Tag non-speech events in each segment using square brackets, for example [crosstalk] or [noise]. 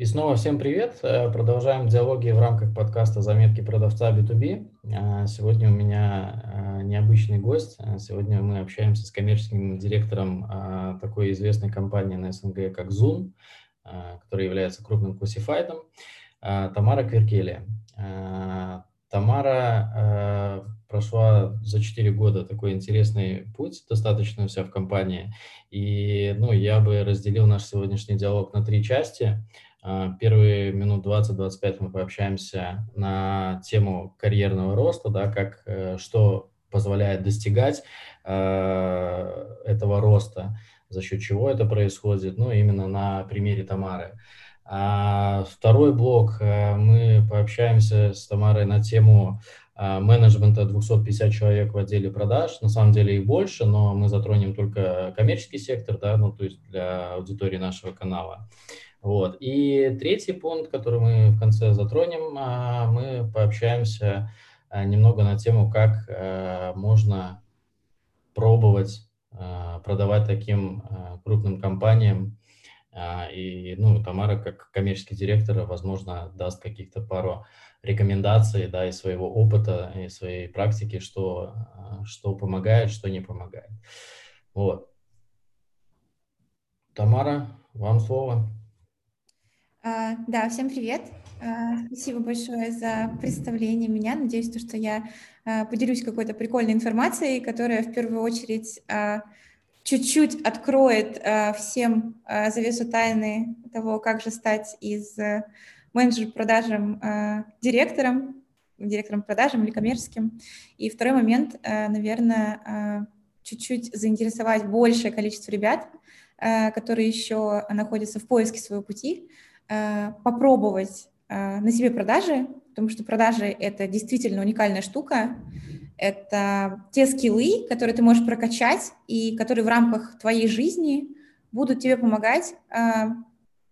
И снова всем привет. Э, продолжаем диалоги в рамках подкаста «Заметки продавца B2B». Э, сегодня у меня э, необычный гость. Сегодня мы общаемся с коммерческим директором такой известной компании на СНГ, как Zoom, которая является крупным классифайдом, Тамара Кверкелия. Тамара прошла за 4 года такой интересный путь, достаточно вся в компании. И ну, я бы разделил наш сегодняшний диалог на три части – первые минут 20-25 мы пообщаемся на тему карьерного роста, да, как, э, что позволяет достигать э, этого роста, за счет чего это происходит, ну, именно на примере Тамары. А второй блок э, мы пообщаемся с Тамарой на тему менеджмента 250 человек в отделе продаж. На самом деле их больше, но мы затронем только коммерческий сектор, да, ну, то есть для аудитории нашего канала. Вот. И третий пункт, который мы в конце затронем, а, мы пообщаемся а, немного на тему, как а, можно пробовать продавать таким крупным компаниям. И ну, Тамара, как коммерческий директор, возможно, даст каких-то пару рекомендаций да, из своего опыта, и своей практики, что, что помогает, что не помогает. Вот. Тамара, вам слово. А, да, всем привет. А, спасибо большое за представление меня. Надеюсь, то, что я а, поделюсь какой-то прикольной информацией, которая в первую очередь чуть-чуть откроет всем завесу тайны того, как же стать из э, менеджера продажем директором, директором продажам или коммерческим. И второй момент, наверное, чуть-чуть заинтересовать большее количество ребят, которые еще находятся в поиске своего пути, попробовать э, на себе продажи, потому что продажи — это действительно уникальная штука. Это те скиллы, которые ты можешь прокачать и которые в рамках твоей жизни будут тебе помогать э,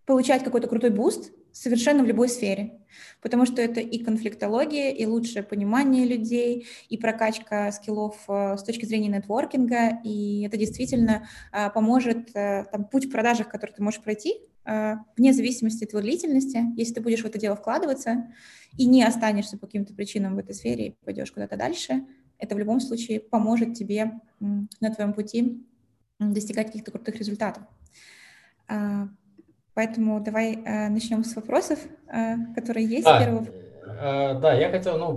получать какой-то крутой boost совершенно в любой сфере, потому что это и конфликтология, и лучшее понимание людей, и прокачка скиллов с точки зрения нетворкинга, и это действительно поможет, там, путь в продажах, который ты можешь пройти, а, вне зависимости от его длительности, если ты будешь в это дело вкладываться и не останешься по каким-то причинам в этой сфере и пойдешь куда-то дальше, это в любом случае поможет тебе на твоем пути достигать каких-то крутых результатов. Поэтому давай а, начнем с вопросов, которые есть. Да, первого. да я хотел, ну,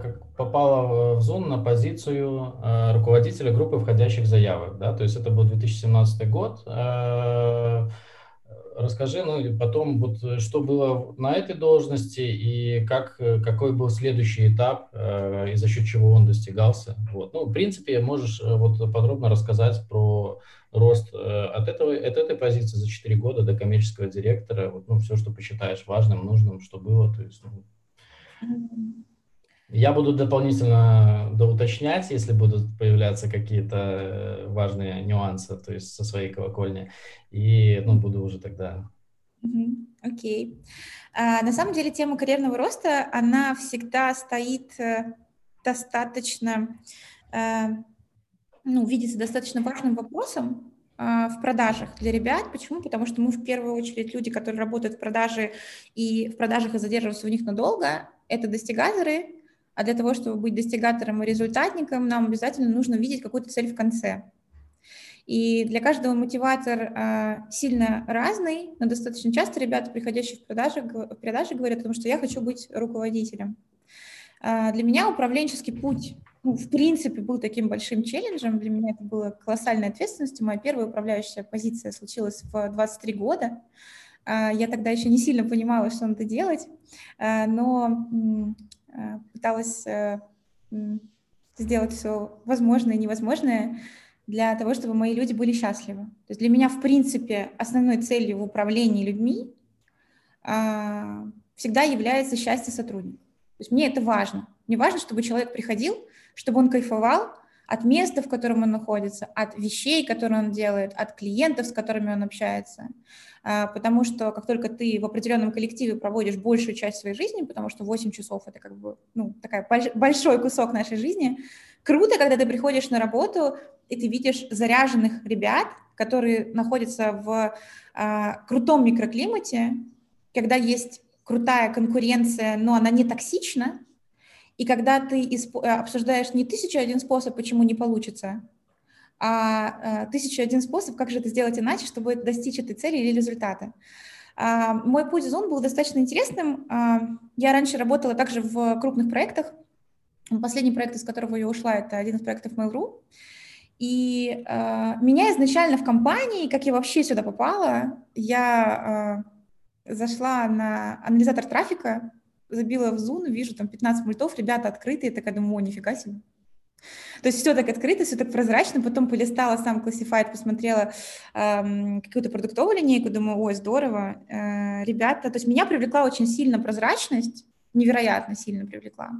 как попала в Zoom на позицию руководителя группы входящих заявок, да, то есть это был 2017 год, расскажи, ну и потом вот э, что было на этой должности и как, э, какой был следующий этап э, и за счет чего он достигался. Вот. Ну, в принципе, можешь вот подробно рассказать про рост от, этого, от этой позиции за 4 года до коммерческого директора, вот, ну, все, что посчитаешь важным, нужным, что было. То есть, ну, я буду дополнительно доуточнять, если будут появляться какие-то э, важные нюансы, то есть со своей колокольни, и ну, буду уже тогда. Окей. Okay. А, на самом деле тема карьерного роста, она всегда стоит э, достаточно, а, ну, видится достаточно важным вопросом, в продажах для ребят. Почему? Потому что мы в первую очередь люди, которые работают в продаже и в продажах и задерживаются в них надолго, это достигаторы, а для того, чтобы быть достигатором и результатником, нам обязательно нужно видеть какую-то цель в конце. И для каждого мотиватор э, сильно разный, но достаточно часто ребята, приходящие в продажи, в продажи говорят о том, что я хочу быть руководителем. Э, для меня управленческий путь, ну, в принципе, был таким большим челленджем. Для меня это было колоссальной ответственностью. Моя первая управляющая позиция случилась в 23 года. Э, я тогда еще не сильно понимала, что надо делать, но пыталась э, сделать все возможное и невозможное для того, чтобы мои люди были счастливы. То есть для меня, в принципе, основной целью в управлении людьми а, всегда является счастье сотрудника. То есть мне это важно. Мне важно, чтобы человек приходил, чтобы он кайфовал, от места, в котором он находится, от вещей, которые он делает, от клиентов, с которыми он общается. А, потому что как только ты в определенном коллективе проводишь большую часть своей жизни, потому что 8 часов это как бы ну, такой большой кусок нашей жизни, круто, когда ты приходишь на работу, и ты видишь заряженных ребят, которые находятся в а, крутом микроклимате, когда есть крутая конкуренция, но она не токсична, и когда ты э, обсуждаешь не тысячу один способ, почему не получится, а э, тысячу один способ, как же это сделать иначе, чтобы достичь этой цели или результата. А, мой путь в Zoom был достаточно интересным. А, я раньше работала также в крупных проектах. Последний проект, из которого я ушла, это один из проектов Mail.ru. И э, меня изначально в компании, как я вообще сюда попала, я э, зашла на анализатор трафика, забила в Zoom, вижу там 15 мультов, ребята открытые, такая думаю, о, нифига себе. То есть все так открыто, все так прозрачно, потом полистала сам Classified, посмотрела эм, какую-то продуктовую линейку, думаю, ой, здорово, э, ребята, то есть меня привлекла очень сильно прозрачность, невероятно сильно привлекла.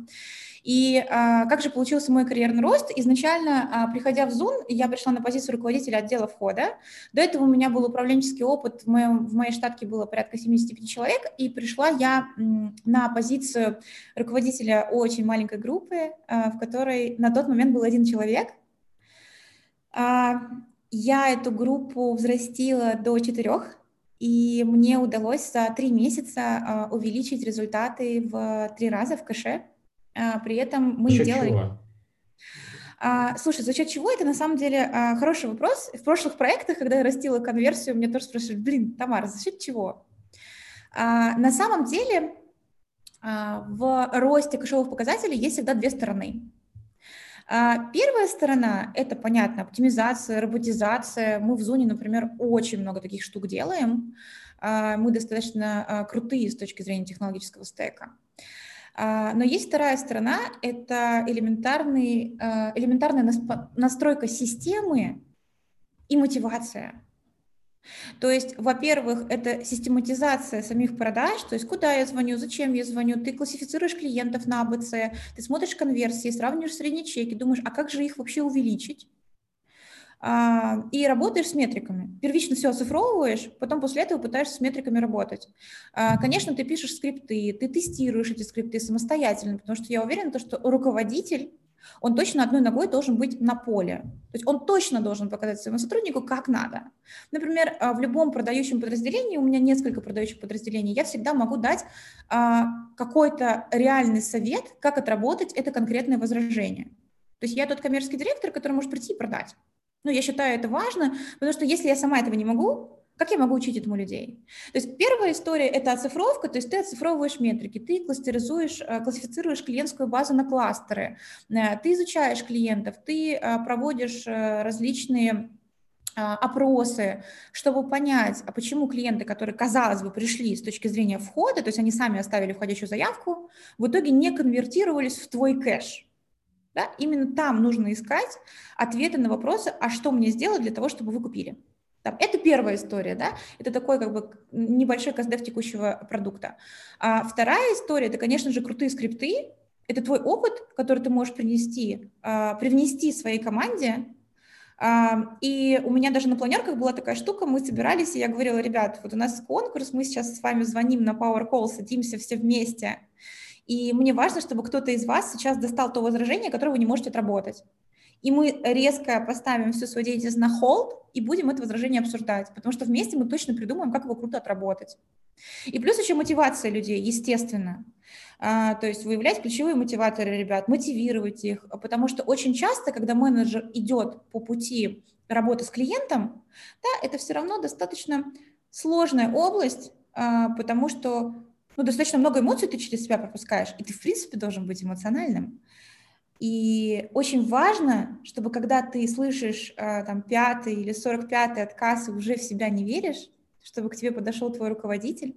И а, как же получился мой карьерный рост? Изначально, а, приходя в Zoom, я пришла на позицию руководителя отдела входа. До этого у меня был управленческий опыт, в, моем, в моей штатке было порядка 75 человек, и пришла я на позицию руководителя очень маленькой группы, а, в которой на тот момент был один человек. А, я эту группу взрастила до четырех, и мне удалось за три месяца а, увеличить результаты в три раза в кэше. А, при этом мы за делали... Чего? А, слушай, за счет чего? Это на самом деле хороший вопрос. В прошлых проектах, когда я растила конверсию, мне тоже спрашивали, блин, Тамара, за счет чего? На самом деле в росте кэшевых показателей есть всегда две стороны. А, первая сторона – это, понятно, оптимизация, роботизация. Мы в Зоне, например, очень много таких штук делаем. А, мы достаточно а, крутые с точки зрения технологического стека. Но есть вторая сторона, это элементарный, элементарная настройка системы и мотивация. То есть, во-первых, это систематизация самих продаж, то есть куда я звоню, зачем я звоню, ты классифицируешь клиентов на АБЦ, ты смотришь конверсии, сравниваешь средние чеки, думаешь, а как же их вообще увеличить? А, и работаешь с метриками. Первично все оцифровываешь, потом после этого пытаешься с метриками работать. А, конечно, ты пишешь скрипты, ты тестируешь эти скрипты самостоятельно, потому что я уверена, что руководитель он точно одной ногой должен быть на поле. То есть он точно должен показать своему сотруднику, как надо. Например, а, в любом продающем подразделении, у меня несколько продающих подразделений, я всегда могу дать какой-то реальный совет, как отработать это конкретное возражение. То есть я тот коммерческий директор, который может прийти и продать. Ну, я считаю это важно, потому что если я сама этого не могу, как я могу учить этому людей? То есть первая история – это оцифровка, то есть ты оцифровываешь метрики, ты кластеризуешь, э, классифицируешь клиентскую базу на кластеры, э, ты изучаешь клиентов, ты э, проводишь различные опросы, чтобы понять, а почему клиенты, которые, казалось бы, пришли с точки зрения входа, то есть они сами оставили входящую заявку, в итоге не конвертировались в твой кэш. Да? Именно там нужно искать ответы на вопросы, а что мне сделать для того, чтобы вы купили. Там, это первая история, да, это такой как бы небольшой каздев текущего продукта. А вторая история, это, конечно же, крутые скрипты, это твой опыт, который ты можешь принести, а, привнести своей команде, а, и у меня даже на планерках была такая штука, мы собирались, и я говорила, ребят, вот у нас конкурс, мы сейчас с вами звоним на Power Call, садимся все вместе, и мне важно, чтобы кто-то из вас сейчас достал то возражение, которое вы не можете отработать. И мы резко поставим всю свою деятельность на холд и будем это возражение обсуждать, потому что вместе мы точно придумаем, как его круто отработать. И плюс еще мотивация людей, естественно. А, то есть выявлять ключевые мотиваторы ребят, мотивировать их, потому что очень часто, когда менеджер идет по пути работы с клиентом, да, это все равно достаточно сложная область, а, потому что ну, достаточно много эмоций ты через себя пропускаешь, и ты, в принципе, должен быть эмоциональным. И очень важно, чтобы когда ты слышишь э, там пятый или сорок пятый отказ и уже в себя не веришь, чтобы к тебе подошел твой руководитель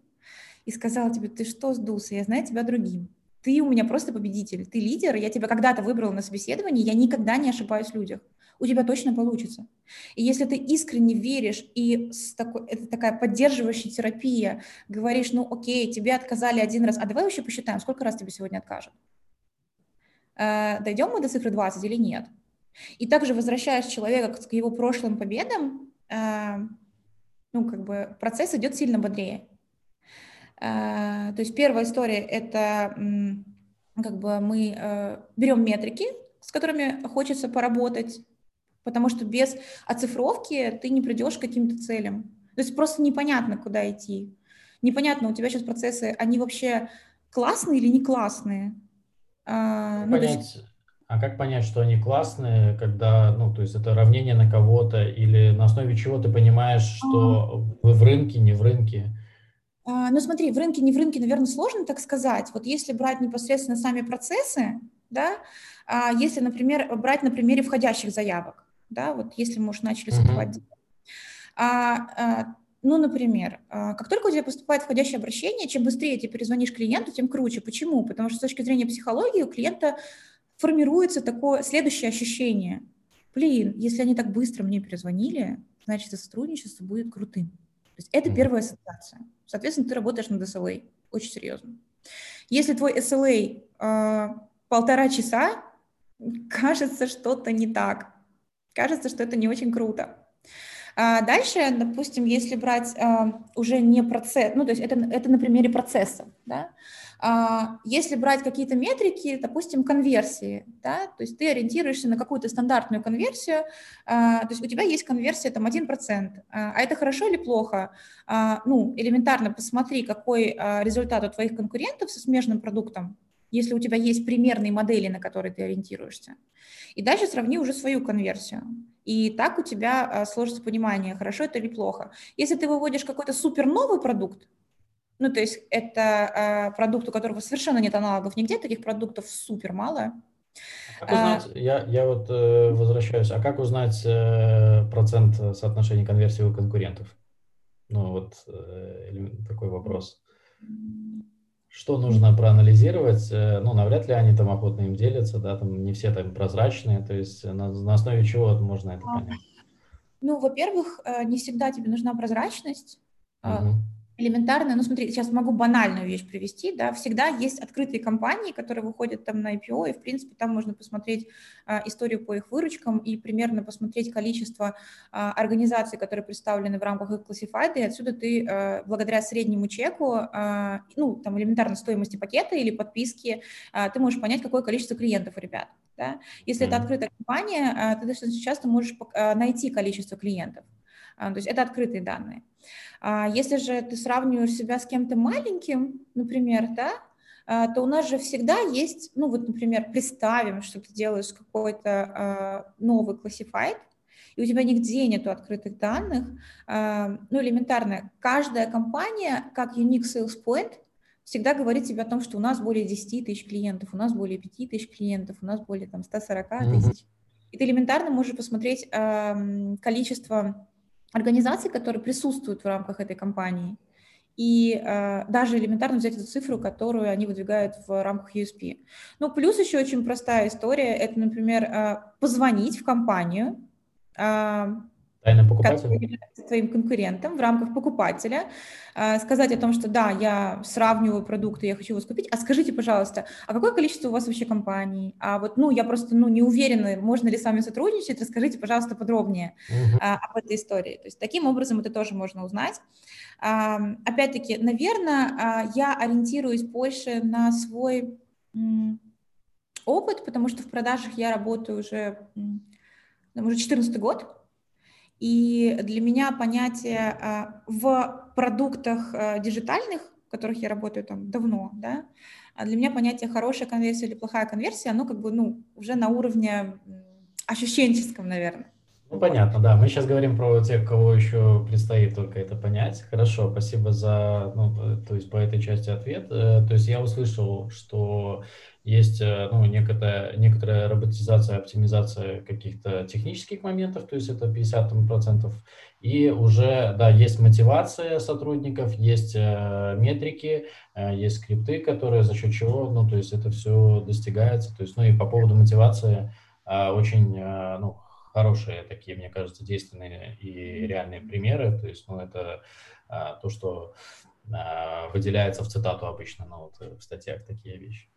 и сказал тебе, ты что сдулся, я знаю тебя другим. Ты у меня просто победитель, ты лидер, я тебя когда-то выбрал на собеседовании, я никогда не ошибаюсь в людях у тебя точно получится. И если ты искренне веришь и с такой, это такая поддерживающая терапия, говоришь, ну окей, тебе отказали один раз, а давай вообще посчитаем, сколько раз тебе сегодня откажут. Э, дойдем мы до цифры 20 или нет? И также возвращаешь человека к его прошлым победам, э, ну, как бы процесс идет сильно бодрее. Э, то есть первая история – это как бы мы берем метрики, с которыми хочется поработать, потому что без оцифровки ты не придешь к каким-то целям. То есть просто непонятно, куда идти. непонятно, у тебя сейчас процессы, они вообще классные или не классные? А, ну, понять, есть... а как понять, что они классные, когда, ну, то есть это равнение на кого-то, или на основе чего ты понимаешь, что а... вы в рынке, не в рынке? А, ну, смотри, в рынке, не в рынке, наверное, сложно так сказать. Вот если брать непосредственно сами процессы, да, а если, например, брать на примере входящих заявок, да, вот если мы уже начали mm-hmm. а, а, ну, например, а, как только у тебя поступает входящее обращение, чем быстрее ты перезвонишь клиенту, тем круче. Почему? Потому что с точки зрения психологии у клиента формируется такое следующее ощущение. Блин, если они так быстро мне перезвонили, значит, сотрудничество будет крутым. То есть это первая ассоциация. Соответственно, ты работаешь над SLA. Очень серьезно. Если твой SLA э, а, полтора часа, кажется что-то не так. Кажется, что это не очень круто. А дальше, допустим, если брать а, уже не процесс, ну, то есть это, это на примере процесса, да, а, если брать какие-то метрики, допустим, конверсии, да, то есть ты ориентируешься на какую-то стандартную конверсию, то есть у тебя есть конверсия там 1%, а, это хорошо или плохо? Ну, элементарно посмотри, какой результат у твоих конкурентов со смежным продуктом, если у тебя есть примерные модели, на которые ты ориентируешься. И дальше сравни уже свою конверсию. И так у тебя а, сложится понимание, хорошо это или плохо. Если ты выводишь какой-то супер новый продукт, ну, то есть это а, продукт, у которого совершенно нет аналогов нигде, таких продуктов супер мало. Как узнать, а, я, я вот э, возвращаюсь, а как узнать э, процент соотношения конверсии у конкурентов? Ну, вот э, такой вопрос. Что нужно проанализировать? Э, ну, навряд ли они там охотно им делятся, да, там не все там прозрачные, то есть на, на основе чего можно это понять? Ну, во-первых, э, не всегда тебе нужна прозрачность. Угу элементарно, ну смотри, сейчас могу банальную вещь привести, да, всегда есть открытые компании, которые выходят там на IPO, и в принципе там можно посмотреть а, историю по их выручкам и примерно посмотреть количество а, организаций, которые представлены в рамках их классифайда, и отсюда ты а, благодаря среднему чеку, а, ну там элементарно стоимости пакета или подписки, а, ты можешь понять, какое количество клиентов у ребят. Да? Если mm-hmm. это открытая компания, а, ты достаточно часто можешь а, найти количество клиентов. А, то есть это открытые данные. А если же ты сравниваешь себя с кем-то маленьким, например, да, а, то у нас же всегда есть, ну вот, например, представим, что ты делаешь какой-то новый классифайт, и у тебя нигде нету открытых данных, ну, элементарно, каждая компания, как unique sales point, всегда говорит тебе о том, что у нас более 10 тысяч клиентов, у нас более 5 тысяч клиентов, у нас более там 140 тысяч. Mm-hmm. И ты элементарно можешь посмотреть количество организаций, которые присутствуют в рамках этой компании, и э, даже элементарно взять эту цифру, которую они выдвигают в рамках USP. Ну, плюс еще очень простая история, это, например, э, позвонить в компанию, э, Тайным покупателем? твоим конкурентом в рамках покупателя, а, сказать о том, что да, я сравниваю продукты, я хочу вас купить, а скажите, пожалуйста, а какое количество у вас вообще компаний? А вот, ну, я просто, ну, не уверена, можно ли с вами сотрудничать, расскажите, пожалуйста, подробнее uh-huh. а, об этой истории. То есть таким образом это тоже можно узнать. А, опять-таки, наверное, я ориентируюсь больше на свой опыт, потому что в продажах я работаю уже, уже 14 год, и для меня понятие а, в продуктах а, диджитальных, в которых я работаю там давно, да, а для меня понятие хорошая конверсия или плохая конверсия, оно как бы, ну, уже на уровне ощущенческом, наверное. Ну, понятно, да. Мы сейчас говорим про тех, кого еще предстоит только это понять. Хорошо, спасибо за, ну, то есть по этой части ответ. Э, то есть я услышал, что есть э, ну, некоторая, некоторая роботизация, оптимизация каких-то технических моментов, то есть это 50%, и уже, да, есть мотивация сотрудников, есть э, метрики, э, есть скрипты, которые за счет чего, ну, то есть это все достигается, то есть, ну, и по поводу мотивации очень, ну, хорошие такие, мне кажется, действенные и реальные примеры, то есть, ну, это то, что выделяется в цитату обычно, ну, вот в статьях такие вещи.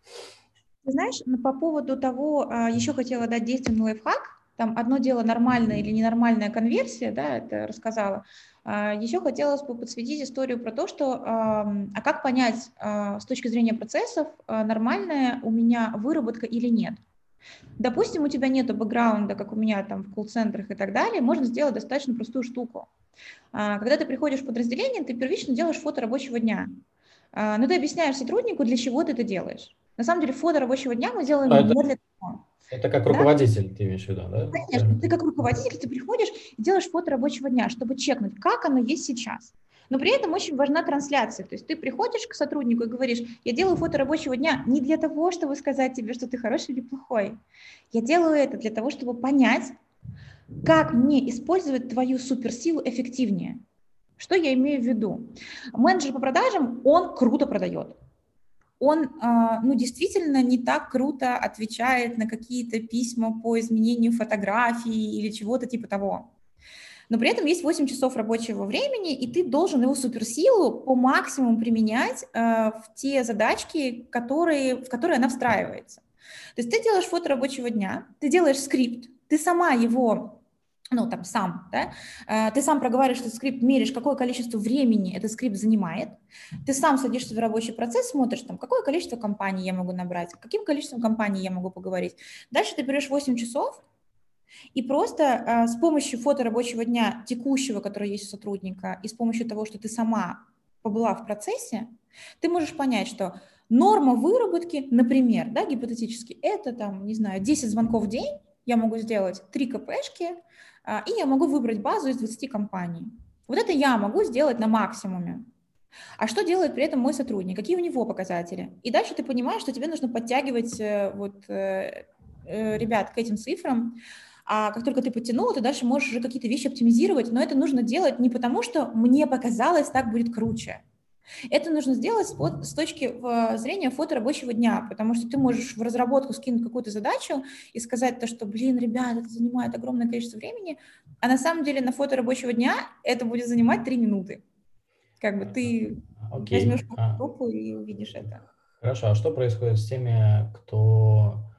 Ты знаешь, по поводу того, а, еще хотела дать действенный лайфхак, там одно дело нормальная или ненормальная конверсия, да, это рассказала. А, еще хотелось бы подсветить историю про то, что, а как понять с точки зрения процессов, нормальная у меня выработка или нет. Допустим, у тебя нет бэкграунда, как у меня там в колл-центрах и так далее, можно сделать достаточно простую штуку. А, когда ты приходишь в подразделение, ты первично делаешь фото рабочего дня. А, но ты объясняешь сотруднику, для чего ты это делаешь. На самом деле фото рабочего дня мы делаем а не это, для того. Это как руководитель, да? ты имеешь в виду, да? Конечно, ты как руководитель, ты приходишь и делаешь фото рабочего дня, чтобы чекнуть, как оно есть сейчас. Но при этом очень важна трансляция. То есть ты приходишь к сотруднику и говоришь, я делаю фото рабочего дня не для того, чтобы сказать тебе, что ты хороший или плохой. Я делаю это для того, чтобы понять, как мне использовать твою суперсилу эффективнее. Что я имею в виду? Менеджер по продажам, он круто продает. Он, а, ну, действительно не так круто отвечает на какие-то письма по изменению фотографий или чего-то типа того но при этом есть 8 часов рабочего времени, и ты должен его суперсилу по максимуму применять э, в те задачки, которые, в которые она встраивается. То есть ты делаешь фото рабочего дня, ты делаешь скрипт, ты сама его ну, там, сам, да, э, ты сам проговариваешь этот скрипт, меришь, какое количество времени этот скрипт занимает, ты сам садишься в рабочий процесс, смотришь, там, какое количество компаний я могу набрать, каким количеством компаний я могу поговорить. Дальше ты берешь 8 часов, и просто а, с помощью фото рабочего дня текущего, который есть у сотрудника, и с помощью того, что ты сама побыла в процессе, ты можешь понять, что норма выработки, например, да, гипотетически, это там, не знаю, 10 звонков в день, я могу сделать 3 КПшки, а, и я могу выбрать базу из 20 компаний. Вот это я могу сделать на максимуме. А что делает при этом мой сотрудник? Какие у него показатели? И дальше ты понимаешь, что тебе нужно подтягивать э, вот, э, э, ребят к этим цифрам, а как только ты подтянула, ты дальше можешь уже какие-то вещи оптимизировать, но это нужно делать не потому, что мне показалось, так будет круче. Это нужно сделать с точки зрения фото рабочего дня, потому что ты можешь в разработку скинуть какую-то задачу и сказать то, что, блин, ребят, это занимает огромное количество времени, а на самом деле на фото рабочего дня это будет занимать три минуты. Как бы ты okay. возьмешь группу а. и увидишь это. Хорошо, а что происходит с теми, кто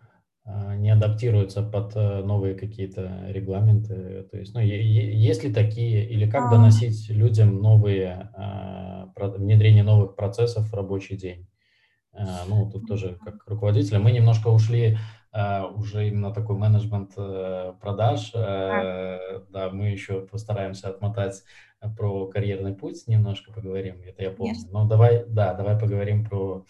не адаптируются под э, новые какие-то регламенты? То есть, ну, есть ли такие, или как а. доносить людям новые, а, внедрение новых процессов в рабочий день? Ну, тут тоже как руководителя. Мы немножко ушли уже именно такой менеджмент э, продаж. Э, да, мы еще постараемся отмотать про карьерный путь немножко поговорим, это я помню. Конечно. Но давай, да, давай поговорим про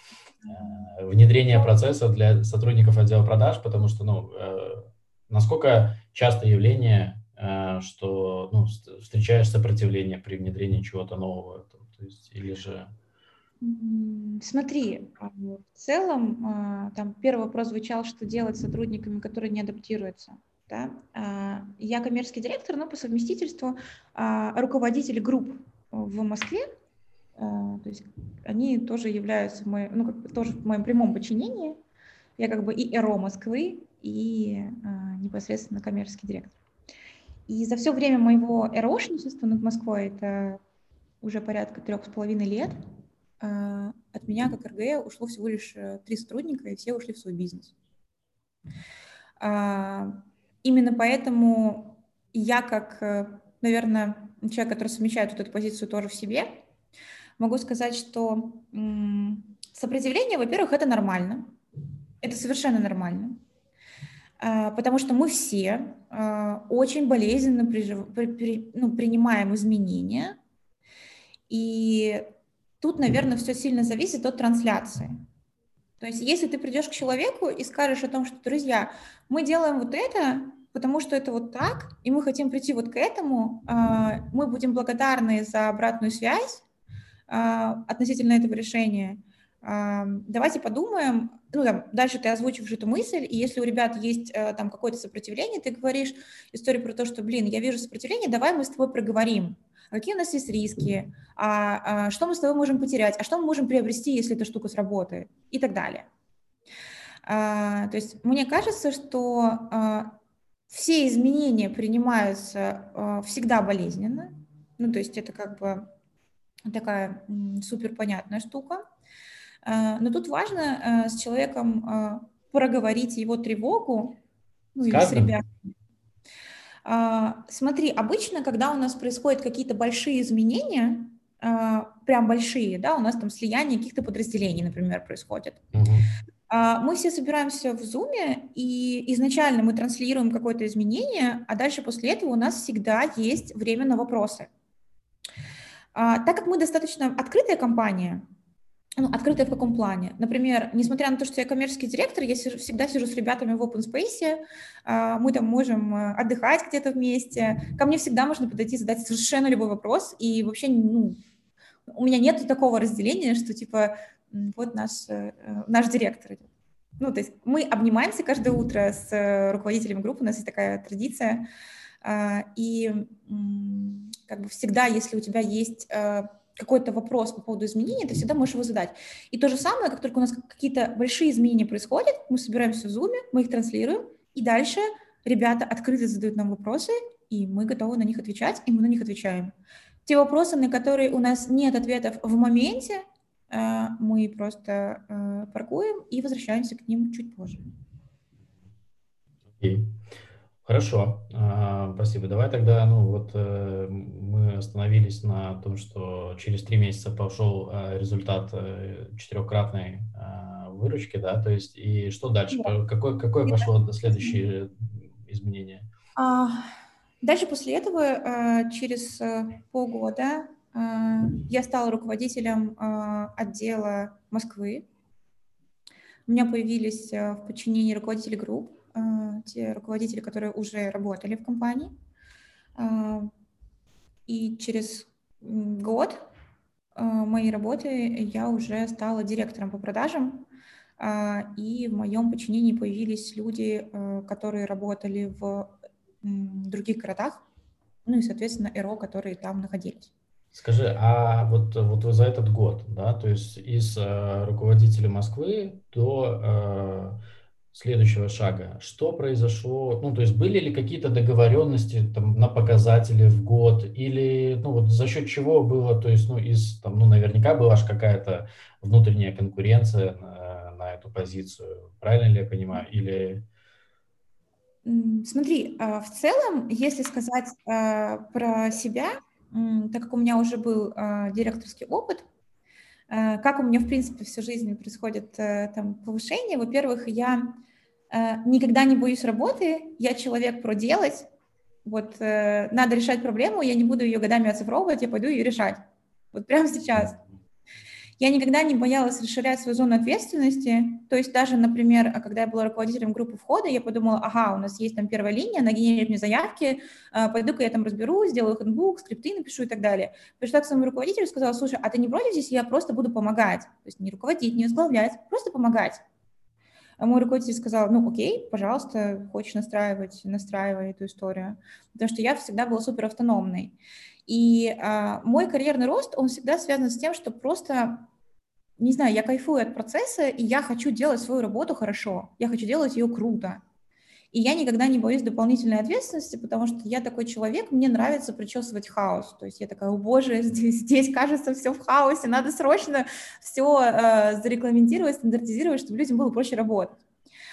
Э, внедрение процесса для сотрудников отдела продаж, потому что, ну, э, насколько часто явление, э, что, ну, встречаешь сопротивление при внедрении чего-то нового, то есть, или же... Смотри, а, в целом, а, там первый вопрос звучал, что делать с сотрудниками, которые не адаптируются. Да? А, я коммерческий директор, но по совместительству руководитель групп в Москве, а, то есть они тоже являются моим, ну, как бы тоже в моем прямом подчинении. Я как бы и ЭРО Москвы, и а, непосредственно коммерческий директор. И за все время моего эрошничества над Москвой, это уже порядка трех с половиной лет, а, от меня как РГ ушло всего лишь э, три сотрудника, и все ушли в свой бизнес. Именно поэтому я как, э, наверное, человек, который совмещает вот эту позицию тоже в себе, могу сказать, что сопротивление, во-первых, это нормально. Это совершенно нормально. А, потому что мы все а, очень болезненно ну, принимаем изменения. И тут, наверное, все сильно зависит от трансляции. То есть если ты придешь к человеку и скажешь о том, что, друзья, мы делаем вот это, потому что это вот так, и мы хотим прийти вот к этому, а, мы будем благодарны за обратную связь, а, относительно этого решения. А, давайте подумаем, ну, там, дальше ты озвучиваешь эту мысль, и если у ребят есть э, там какое-то сопротивление, ты говоришь историю про то, что, блин, я вижу сопротивление, давай мы с тобой проговорим. Какие у нас есть риски, а, а что мы с тобой можем потерять, а что мы можем приобрести, если эта штука сработает, и так далее. А, то есть мне кажется, что а, все изменения принимаются а, всегда болезненно, ну, то есть это как бы такая супер понятная штука. А, но тут важно а, с человеком а, проговорить его тревогу, ну или с ребятами. Смотри, обычно, когда у нас происходят какие-то большие изменения, прям большие, да, у нас там слияние каких-то подразделений, например, происходит. Угу. А, мы все собираемся в Zoom, и изначально мы транслируем какое-то изменение, а дальше после этого у нас всегда есть время на вопросы. А, так как мы достаточно открытая компания, ну, открытая в каком плане? Например, несмотря на то, что я коммерческий директор, я сижу, всегда сижу с ребятами в open space, а, мы там можем э, отдыхать где-то вместе, ко мне всегда можно подойти, задать совершенно любой вопрос, и вообще, ну, у меня нет такого разделения, что типа вот наш, э, наш директор. Ну, то есть мы обнимаемся каждое утро с э, руководителем группы, у нас есть такая традиция, а, и как бы всегда, если у тебя есть какой-то вопрос по поводу изменений, ты всегда можешь его задать. И то же самое, как только у нас какие-то большие изменения происходят, мы собираемся в Zoom, мы их транслируем, и дальше ребята открыто задают нам вопросы, и мы готовы на них отвечать, и мы на них отвечаем. Те вопросы, на которые у нас нет ответов в моменте, э, мы просто э, паркуем и возвращаемся к ним чуть позже. Okay. Хорошо, а, спасибо. Давай тогда, ну вот э, мы остановились на том, что через три месяца пошел э, результат э, четырехкратной а, выручки, да, то есть и что дальше? Да. Какое, какое пошло следующее изменение? А, дальше после этого, через полгода, я стала руководителем отдела Москвы. У меня появились в подчинении руководители групп, те руководители, которые уже работали в компании. И через год моей работы я уже стала директором по продажам, и в моем подчинении появились люди, которые работали в других городах, ну и, соответственно, ЭРО, которые там находились. Скажи, а вот, вот за этот год, да, то есть из э, руководителя Москвы до э, следующего шага. Что произошло? Ну, то есть были ли какие-то договоренности там, на показатели в год или, ну, вот за счет чего было, то есть, ну, из, там, ну, наверняка была же какая-то внутренняя конкуренция на, на эту позицию. Правильно ли я понимаю? Или... Смотри, а, в целом, если сказать а, про себя, так как у меня уже был а, директорский опыт, как у меня, в принципе, всю жизнь происходит э, там повышение? Во-первых, я Э, никогда не боюсь работы, я человек про делать, вот э, надо решать проблему, я не буду ее годами оцифровывать, я пойду ее решать. Вот прямо сейчас. Я никогда не боялась расширять свою зону ответственности. То есть даже, например, когда я была руководителем группы входа, я подумала, ага, у нас есть там первая линия, она генерирует мне заявки, э, пойду-ка я там разберу, сделаю хэндбук, скрипты напишу и так далее. Пришла к своему руководителю и сказала, слушай, а ты не против здесь, я просто буду помогать. То есть не руководить, не возглавлять, просто помогать. А мой руководитель сказал, ну окей, пожалуйста, хочешь настраивать, настраивай эту историю. Потому что я всегда была супер автономной. И а, мой карьерный рост, он всегда связан с тем, что просто, не знаю, я кайфую от процесса, и я хочу делать свою работу хорошо, я хочу делать ее круто. И я никогда не боюсь дополнительной ответственности, потому что я такой человек, мне нравится причесывать хаос. То есть я такая, о боже, здесь, здесь кажется все в хаосе, надо срочно все э, зарегламентировать, стандартизировать, чтобы людям было проще работать.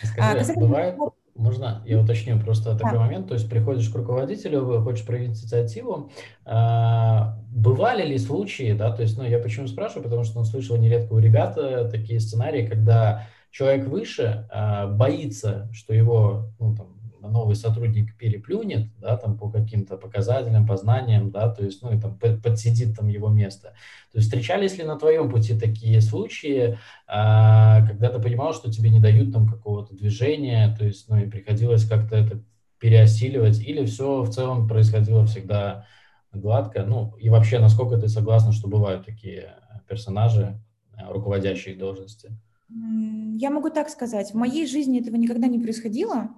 Скажи, а, касательно... бывает, можно я уточню просто такой да. момент, то есть приходишь к руководителю, хочешь проявить инициативу, а, бывали ли случаи, да, то есть, ну, я почему спрашиваю, потому что он слышал нередко у ребят э, такие сценарии, когда человек выше э, боится, что его ну, там, новый сотрудник переплюнет, да, там по каким-то показателям, познаниям, да, то есть, ну, и там подсидит там его место. То есть встречались ли на твоем пути такие случаи, э, когда ты понимал, что тебе не дают там какого-то движения, то есть, ну, и приходилось как-то это переосиливать, или все в целом происходило всегда гладко, ну, и вообще, насколько ты согласна, что бывают такие персонажи, руководящие должности? Я могу так сказать, в моей жизни этого никогда не происходило,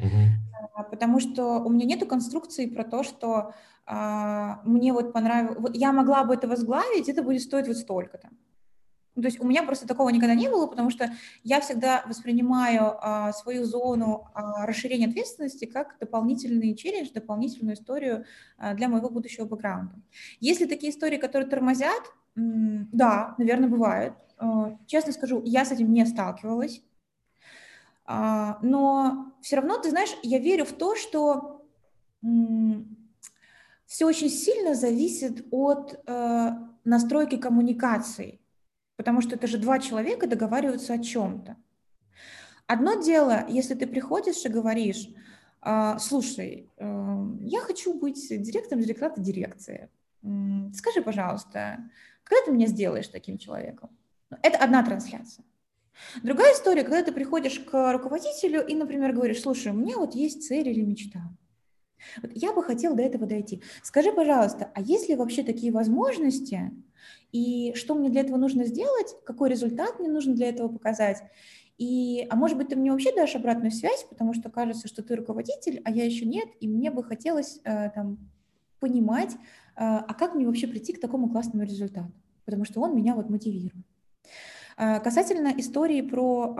угу. потому что у меня нету конструкции про то, что а, мне вот понравилось, я могла бы это возглавить, это будет стоить вот столько-то. То есть у меня просто такого никогда не было, потому что я всегда воспринимаю а, свою зону а, расширения ответственности как дополнительный челлендж, дополнительную историю а, для моего будущего бэкграунда. Если такие истории, которые тормозят, да, наверное, бывают. Э, честно скажу, я с этим не сталкивалась. А, но все равно, ты знаешь, я верю в то, что все очень сильно зависит от э, настройки коммуникации, потому что это же два человека договариваются о чем-то. Одно дело, если ты приходишь и говоришь, «А, слушай, эм, я хочу быть директором директората дирекции. Скажи, пожалуйста, когда ты меня сделаешь таким человеком? Ну, это одна трансляция. Другая история, когда ты приходишь к руководителю и, например, говоришь, слушай, у меня вот есть цель или мечта. Вот я бы хотел до этого дойти. Скажи, пожалуйста, а есть ли вообще такие возможности? И что мне для этого нужно сделать? Какой результат мне нужно для этого показать? И, а может быть, ты мне вообще дашь обратную связь, потому что кажется, что ты руководитель, а я еще нет, и мне бы хотелось э, там понимать, э, а как мне вообще прийти к такому классному результату, потому что он меня вот мотивирует. Э, касательно истории про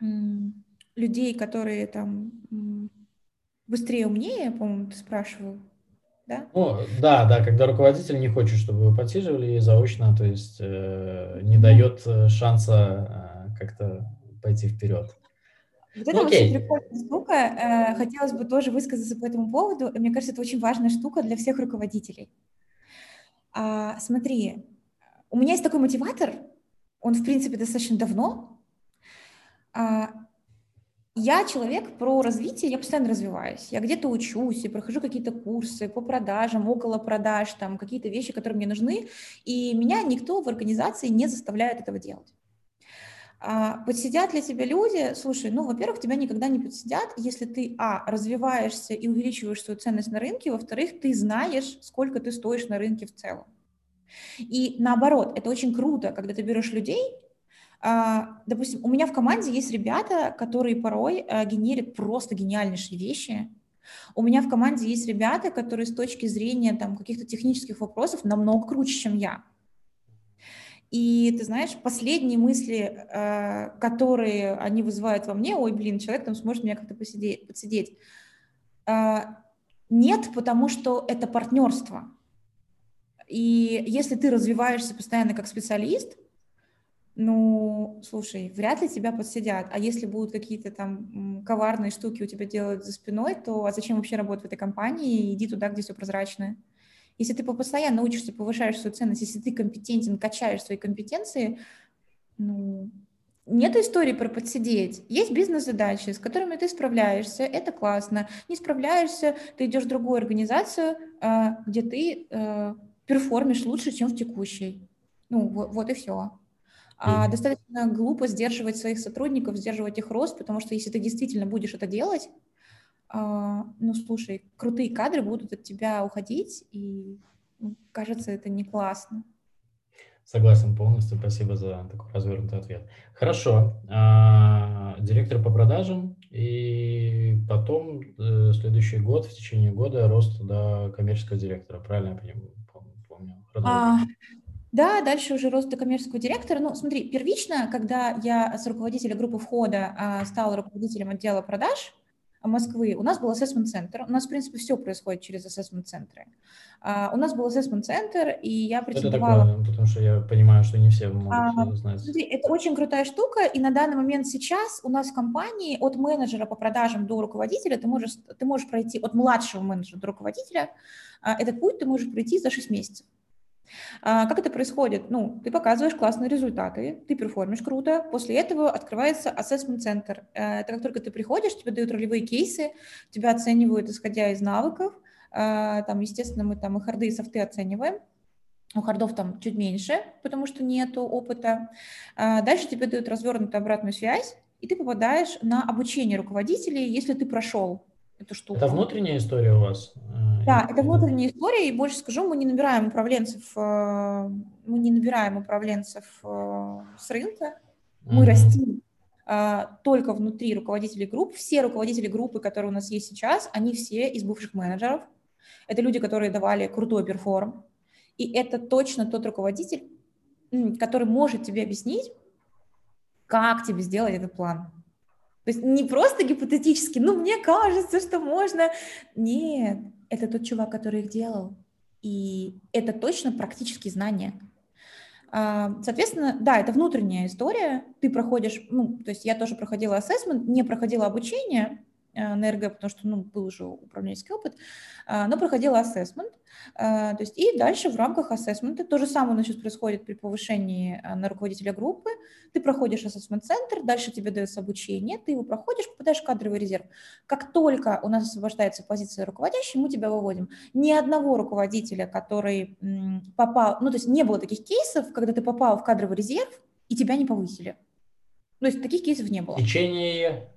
э, людей, которые там быстрее, умнее, по-моему, ты спрашивал, да? Ну, да, да, когда руководитель не хочет, чтобы вы подсиживали заочно, то есть э, не дает э, шанса э, как-то пойти вперед. Вот это ну, очень прикольная штука. Э, хотелось бы тоже высказаться по этому поводу. Мне кажется, это очень важная штука для всех руководителей. А, смотри, у меня есть такой мотиватор, он, в принципе, достаточно давно. А, я человек про развитие, я постоянно развиваюсь. Я где-то учусь, я прохожу какие-то курсы по продажам, около продаж, там какие-то вещи, которые мне нужны, и меня никто в организации не заставляет этого делать. А, подсидят ли тебя люди? Слушай, ну, во-первых, тебя никогда не подсидят, если ты, а, развиваешься и увеличиваешь свою ценность на рынке, во-вторых, ты знаешь, сколько ты стоишь на рынке в целом. И наоборот, это очень круто, когда ты берешь людей, а, допустим, у меня в команде есть ребята, которые порой а, генерят просто гениальнейшие вещи. У меня в команде есть ребята, которые с точки зрения там, каких-то технических вопросов намного круче, чем я. И ты знаешь, последние мысли, а, которые они вызывают во мне, ой, блин, человек там сможет меня как-то посидеть, подсидеть. Нет, потому что это партнерство. И если ты развиваешься постоянно как специалист, ну, слушай, вряд ли тебя подсидят. А если будут какие-то там коварные штуки у тебя делать за спиной, то а зачем вообще работать в этой компании? Иди туда, где все прозрачное. Если ты постоянно учишься, повышаешь свою ценность, если ты компетентен, качаешь свои компетенции, ну, нет истории про подсидеть. Есть бизнес-задачи, с которыми ты справляешься, это классно. Не справляешься, ты идешь в другую организацию, а, где ты э, перформишь лучше, чем в текущей. Ну, вот, вот и все. А достаточно глупо сдерживать своих сотрудников, сдерживать их рост, потому что если ты действительно будешь это делать, а, ну, слушай, крутые кадры будут от тебя уходить, и ну, кажется, это не классно. Согласен полностью. Спасибо за такой развернутый ответ. Хорошо. А, директор по продажам, и потом э, следующий год, в течение года рост до коммерческого директора. Правильно я понимаю? А, да, дальше уже рост до коммерческого директора. Ну, смотри, первично, когда я с руководителя группы входа а, стала руководителем отдела продаж Москвы, у нас был ассессмент-центр. У нас, в принципе, все происходит через ассессмент-центры. А, у нас был ассессмент-центр, и я претендовала... Это такое, потому что я понимаю, что не все могут а, знать. Смотри, это очень крутая штука, и на данный момент сейчас у нас в компании от менеджера по продажам до руководителя ты можешь, ты можешь пройти, от младшего менеджера до руководителя, а, этот путь ты можешь пройти за 6 месяцев. А, как это происходит? Ну, ты показываешь классные результаты, ты перформишь круто, после этого открывается assessment центр. Э, это как только ты приходишь, тебе дают ролевые кейсы, тебя оценивают исходя из навыков, э, там, естественно, мы там и харды, и софты оцениваем, у хардов там чуть меньше, потому что нету опыта. А, дальше тебе дают развернутую обратную связь, и ты попадаешь на обучение руководителей, если ты прошел эту штуку. Это внутренняя история у вас? Э, да, это внутренняя история, и больше скажу, мы не набираем управленцев, э, мы не набираем управленцев э, с рынка, мы mm-hmm. растим только внутри руководителей групп. Все руководители группы, которые у нас есть сейчас, они все из бывших менеджеров. Это люди, которые давали крутой перформ. И это точно тот руководитель, который может тебе объяснить, как тебе сделать этот план. То есть не просто гипотетически, ну, мне кажется, что можно. Нет, это тот чувак, который их делал. И это точно практические знания. А, соответственно, да, это внутренняя история. Ты проходишь, ну, то есть я тоже проходила ассессмент, не проходила обучение, энерго, потому что, ну, был уже управленческий опыт, но проходила ассессмент, то есть и дальше в рамках ассессмента то же самое у сейчас происходит при повышении на руководителя группы, ты проходишь ассессмент-центр, дальше тебе дается обучение, ты его проходишь, попадаешь в кадровый резерв. Как только у нас освобождается позиция руководящей, мы тебя выводим. Ни одного руководителя, который попал, ну, то есть не было таких кейсов, когда ты попал в кадровый резерв, и тебя не повысили. То есть таких кейсов не было. В течение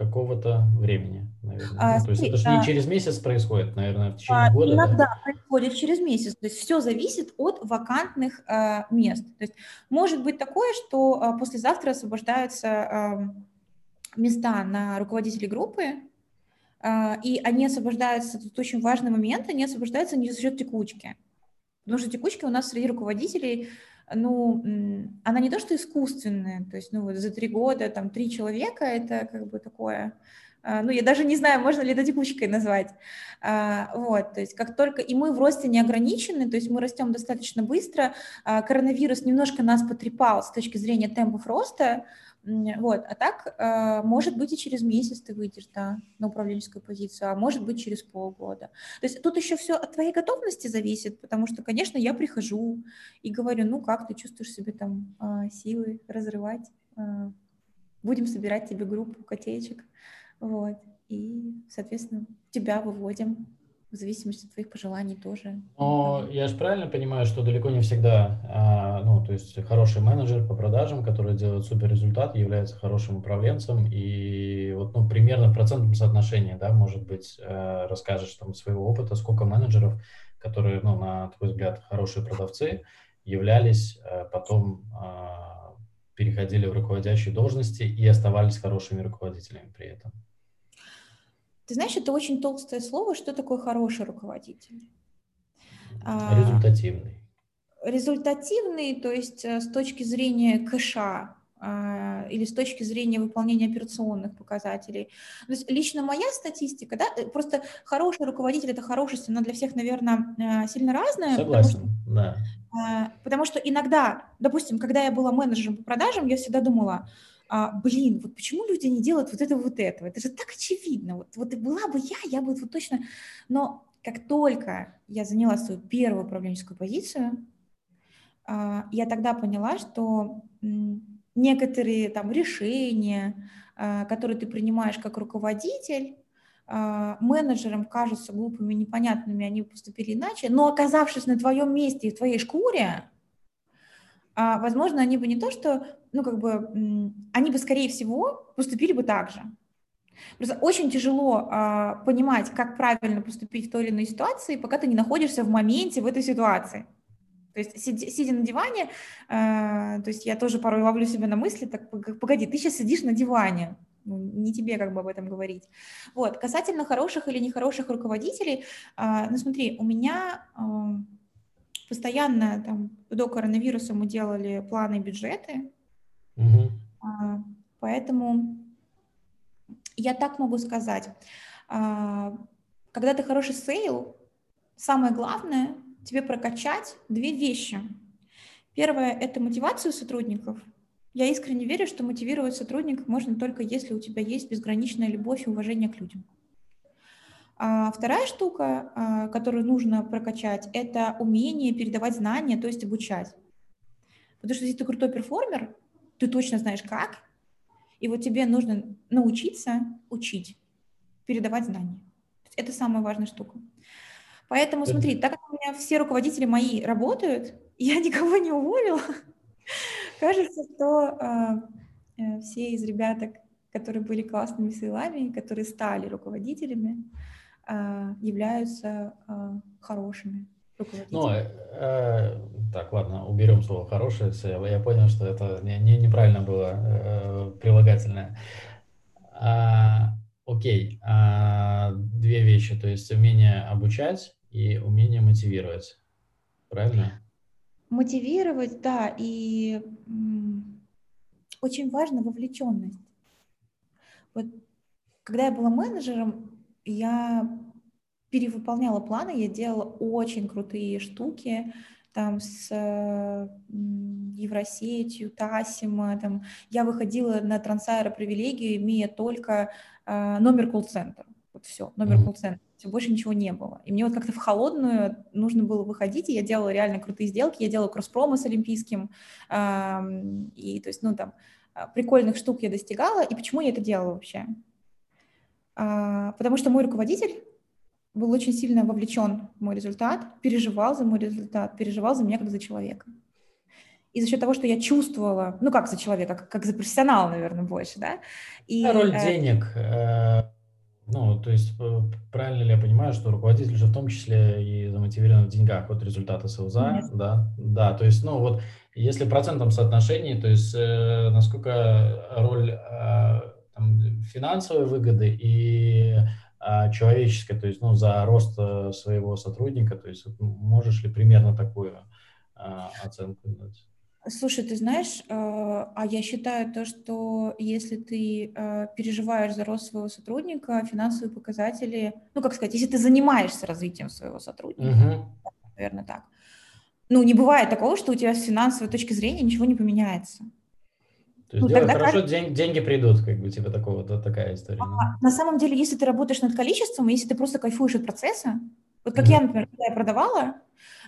какого-то времени, наверное. А, ну, то есть это же не через месяц происходит, наверное, в течение а, года. Иногда да? происходит через месяц. То есть все зависит от вакантных э, мест. То есть может быть такое, что э, послезавтра освобождаются э, места на руководителей группы, э, и они освобождаются, тут очень важный момент, они освобождаются не за счет текучки. Потому что текучки у нас среди руководителей ну, она не то, что искусственная, то есть, ну, вот за три года, там, три человека, это как бы такое, а, ну, я даже не знаю, можно ли это текучкой назвать, а, вот, то есть, как только, и мы в росте не ограничены, то есть, мы растем достаточно быстро, а, коронавирус немножко нас потрепал с точки зрения темпов роста, вот, а так, э, может быть, и через месяц ты выйдешь, да, на управленческую позицию, а может быть, через полгода. То есть тут еще все от твоей готовности зависит, потому что, конечно, я прихожу и говорю, ну, как ты чувствуешь себе там а, силы разрывать, а, будем собирать тебе группу котеечек, вот, и, соответственно, тебя выводим в зависимости от твоих пожеланий тоже. Но я же правильно понимаю, что далеко не всегда, а, ну, то есть хороший менеджер по продажам, который делает супер результат, является хорошим управленцем, и вот, ну, примерно в процентном соотношении, да, может быть, э, расскажешь там своего опыта, сколько менеджеров, которые, ну, на твой взгляд, хорошие продавцы, являлись э, потом а, переходили в руководящие должности и оставались хорошими руководителями при этом. Ты знаешь, это очень толстое слово. Что такое хороший руководитель? А, результативный. Результативный, то есть э, с точки зрения кэша а, или с точки зрения выполнения операционных показателей. То есть лично моя статистика, да, э, просто хороший руководитель – это хорошесть, она для всех, наверное, э, сильно разная. Согласен, потому что, да. А, потому что иногда, допустим, когда я была менеджером по продажам, я всегда думала, а, блин, вот почему люди не делают вот этого, вот этого? Это же так очевидно. Вот, вот была бы я, я бы вот точно... Но как только я заняла свою первую управленческую позицию, а, я тогда поняла, что некоторые там решения, а, которые ты принимаешь как руководитель, а, менеджерам кажутся глупыми, непонятными, они поступили иначе, но оказавшись на твоем месте и в твоей шкуре, возможно, они бы не то, что ну, как бы, они бы, скорее всего, поступили бы так же. Просто очень тяжело а, понимать, как правильно поступить в той или иной ситуации, пока ты не находишься в моменте в этой ситуации. То есть, сидя, сидя на диване, а, то есть я тоже порой ловлю себя на мысли, так, погоди, ты сейчас сидишь на диване, ну, не тебе как бы об этом говорить. Вот, касательно хороших или нехороших руководителей, а, ну смотри, у меня а, постоянно там до коронавируса мы делали планы бюджеты, Угу. Поэтому я так могу сказать. А, когда ты хороший sale, самое главное тебе прокачать две вещи. Первое – это мотивацию сотрудников. Я искренне верю, что мотивировать сотрудников можно только если у тебя есть безграничная любовь и уважение к людям. А вторая штука, а, которую нужно прокачать, это умение передавать знания, то есть обучать. Потому что если ты крутой перформер, ты точно знаешь как, и вот тебе нужно научиться учить, передавать знания. Это самая важная штука. Поэтому смотри, так как у меня все руководители мои работают, [laughs] я никого не уволила, [laughs] кажется, что э, все из ребяток, которые были классными сейлами, которые стали руководителями, являются э, хорошими ну, э, э, так, ладно, уберем слово хорошее. Все, я понял, что это не, не, неправильно было э, прилагательное. А, окей, а, две вещи, то есть умение обучать и умение мотивировать. Правильно? Мотивировать, да, и м, очень важна вовлеченность. Вот когда я была менеджером, я перевыполняла планы, я делала очень крутые штуки, там с Евросетью, Тасима, там, я выходила на трансайра привилегию, имея только э, номер колл-центра. Вот все, номер mm-hmm. колл-центра. Все, больше ничего не было. И мне вот как-то в холодную нужно было выходить, и я делала реально крутые сделки, я делала кросс-промо с Олимпийским, э, и то есть, ну, там, а, прикольных штук я достигала. И почему я это делала вообще? Э, потому что мой руководитель был очень сильно вовлечен в мой результат, переживал за мой результат, переживал за меня как за человека. И за счет того, что я чувствовала, ну как за человека, как, как за профессионала, наверное, больше, да. И, роль э... денег, э, ну, то есть правильно ли я понимаю, что руководитель же в том числе и замотивирован в деньгах от результата СЛЗа, Нет. да, да, то есть, ну вот, если в процентном соотношении, то есть э, насколько роль э, там, финансовой выгоды и человеческое, то есть ну, за рост э, своего сотрудника, то есть можешь ли примерно такую а, оценку дать? Слушай, ты знаешь, э, а я считаю то, что если ты э, переживаешь за рост своего сотрудника, финансовые показатели, ну, как сказать, если ты занимаешься развитием своего сотрудника, угу. наверное, так, ну, не бывает такого, что у тебя с финансовой точки зрения ничего не поменяется. То есть ну, делай хорошо, кажется... деньги, деньги придут, как бы, типа такого, да, такая история. А, на самом деле, если ты работаешь над количеством, если ты просто кайфуешь от процесса, вот как mm-hmm. я, например, когда я продавала,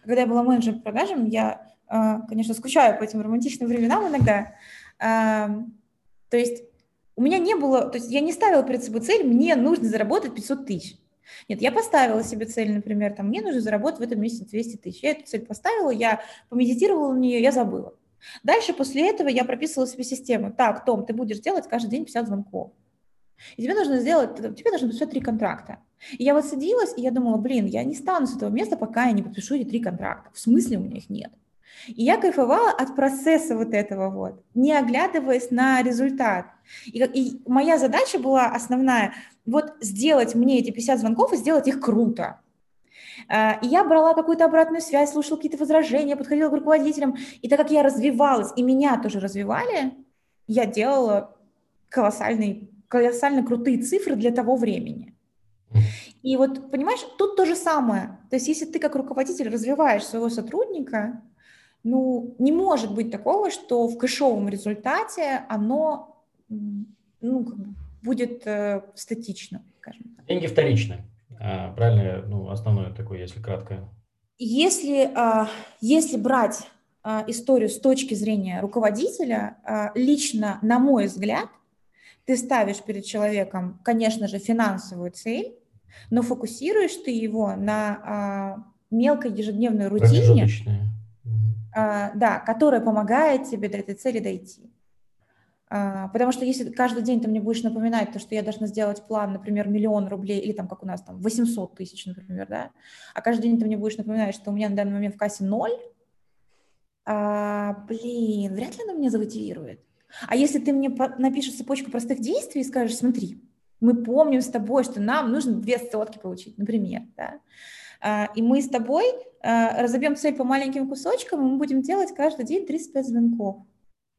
когда я была менеджером по продажам, я, а, конечно, скучаю по этим романтичным временам иногда. То есть у меня не было, то есть я не ставила перед собой цель, мне нужно заработать 500 тысяч. Нет, я поставила себе цель, например, там, мне нужно заработать в этом месяце 200 тысяч. Я эту цель поставила, я помедитировала на нее, я забыла. Дальше после этого я прописывала себе систему. Так, Том, ты будешь делать каждый день 50 звонков. И тебе нужно сделать, тебе нужно подписать три контракта. И я вот садилась, и я думала, блин, я не стану с этого места, пока я не подпишу эти три контракта. В смысле у меня их нет? И я кайфовала от процесса вот этого вот, не оглядываясь на результат. И, и моя задача была основная, вот сделать мне эти 50 звонков и сделать их круто. А, и я брала какую-то обратную связь, слушала какие-то возражения, подходила к руководителям. И так как я развивалась, и меня тоже развивали, я делала колоссальные, колоссально крутые цифры для того времени. И вот, понимаешь, тут то же самое. То есть если ты как руководитель развиваешь своего сотрудника, ну, не может быть такого, что в кэшовом результате оно ну, будет э, статично, скажем так. Деньги вторичные. А, правильно, ну, основное такое, если кратко. Если, а, если брать а, историю с точки зрения руководителя, лично, на мой взгляд, ты ставишь перед человеком, конечно же, финансовую цель, но фокусируешь ты его на мелкой ежедневной рутине, да, которая помогает тебе до этой цели дойти. А, потому что если каждый день ты мне будешь напоминать то, что я должна сделать план, например, миллион рублей, или там, как у нас, там, 800 тысяч, например, да, а каждый день ты мне будешь напоминать, что у меня на данный момент в кассе ноль, а, блин, вряд ли она меня замотивирует. А если ты мне напишешь цепочку простых действий и скажешь, смотри, мы помним с тобой, что нам нужно две сотки получить, например, да, а, и мы с тобой разобьем цель по маленьким кусочкам, и мы будем делать каждый день 35 звонков.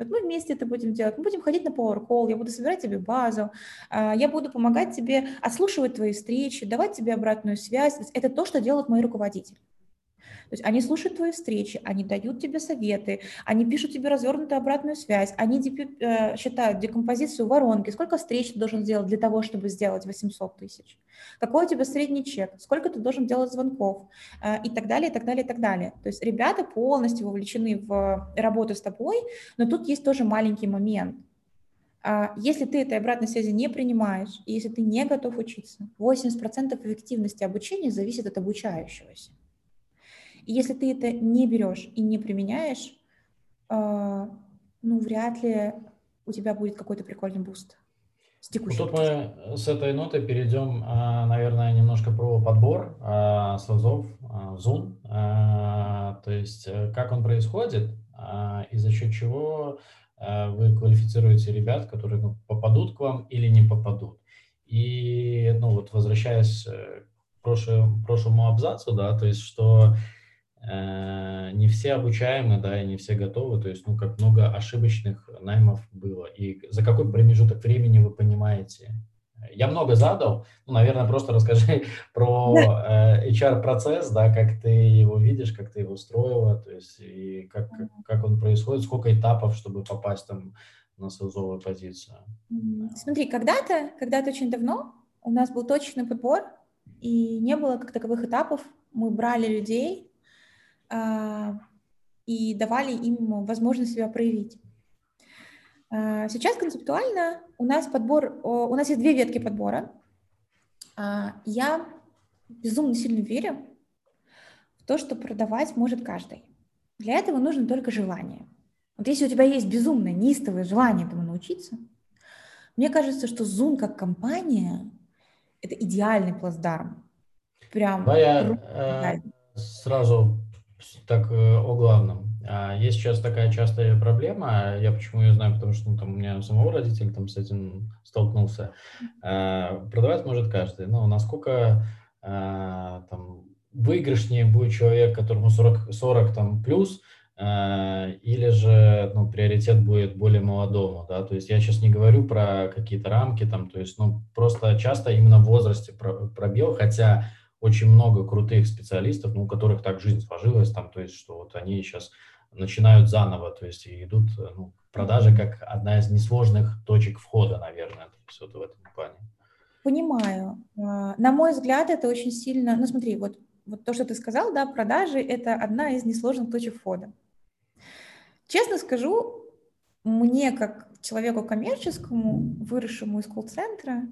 Вот мы вместе это будем делать. Мы будем ходить на Power Call, я буду собирать тебе базу, а, я буду помогать тебе отслушивать твои встречи, давать тебе обратную связь. Это то, что делают мои руководители. То есть они слушают твои встречи, они дают тебе советы, они пишут тебе развернутую обратную связь, они э, считают декомпозицию воронки, сколько встреч ты должен сделать для того, чтобы сделать 800 тысяч, какой у тебя средний чек, сколько ты должен делать звонков э, и так далее, и так далее, и так далее. То есть ребята полностью вовлечены в работу с тобой, но тут есть тоже маленький момент. А, если ты этой обратной связи не принимаешь, и если ты не готов учиться, 80% эффективности обучения зависит от обучающегося. И если ты это не берешь и не применяешь, э, ну, вряд ли у тебя будет какой-то прикольный boost. С текущей Тут мы с этой ноты перейдем, а, наверное, немножко про подбор а, sales ов, Zoon, а, то есть э, как он происходит и за счет чего вы квалифицируете ребят, которые ну, попадут к вам или не попадут. И, ну, вот возвращаясь э, к прошлому, прошлому абзацу, да, то есть что не все обучаемы, да, и не все готовы, то есть, ну, как много ошибочных наймов было, и за какой промежуток времени вы понимаете, Я много задал, ну, наверное, просто расскажи [laughs] про э, HR-процесс, да, как ты его видишь, как ты его строила, то есть и как, как он происходит, сколько этапов, чтобы попасть там на селзовую позицию. Смотри, когда-то, когда-то очень давно у нас был точный подбор, и не было как таковых этапов. Мы брали людей э, и давали им возможность себя проявить. Э, сейчас концептуально у нас подбор, у нас есть две ветки подбора. Э, я безумно сильно верю в то, что продавать может каждый. Для этого нужно только желание. Вот если у тебя есть безумное, неистовое желание этому научиться, мне кажется, что Zoom как компания – это идеальный плацдарм. Прям. Да, я э, сразу так э, о главном. А, есть сейчас такая частая проблема, я почему ее знаю, потому что ну, там, у меня самого родитель там с этим столкнулся. А, продавать может каждый, но насколько а, там, выигрышнее будет человек, которому 40, 40 там, плюс, или же ну, приоритет будет более молодому, да, то есть я сейчас не говорю про какие-то рамки там, то есть, ну, просто часто именно в возрасте пробел, хотя очень много крутых специалистов, ну, у которых так жизнь сложилась, там, то есть, что вот они сейчас начинают заново, то есть и идут ну, продажи как одна из несложных точек входа, наверное, то есть вот в этом плане. Понимаю. А, на мой взгляд, это очень сильно, ну смотри, вот, вот то, что ты сказал, да, продажи – это одна из несложных точек входа. Честно скажу, мне, как человеку коммерческому, выросшему из колл-центра,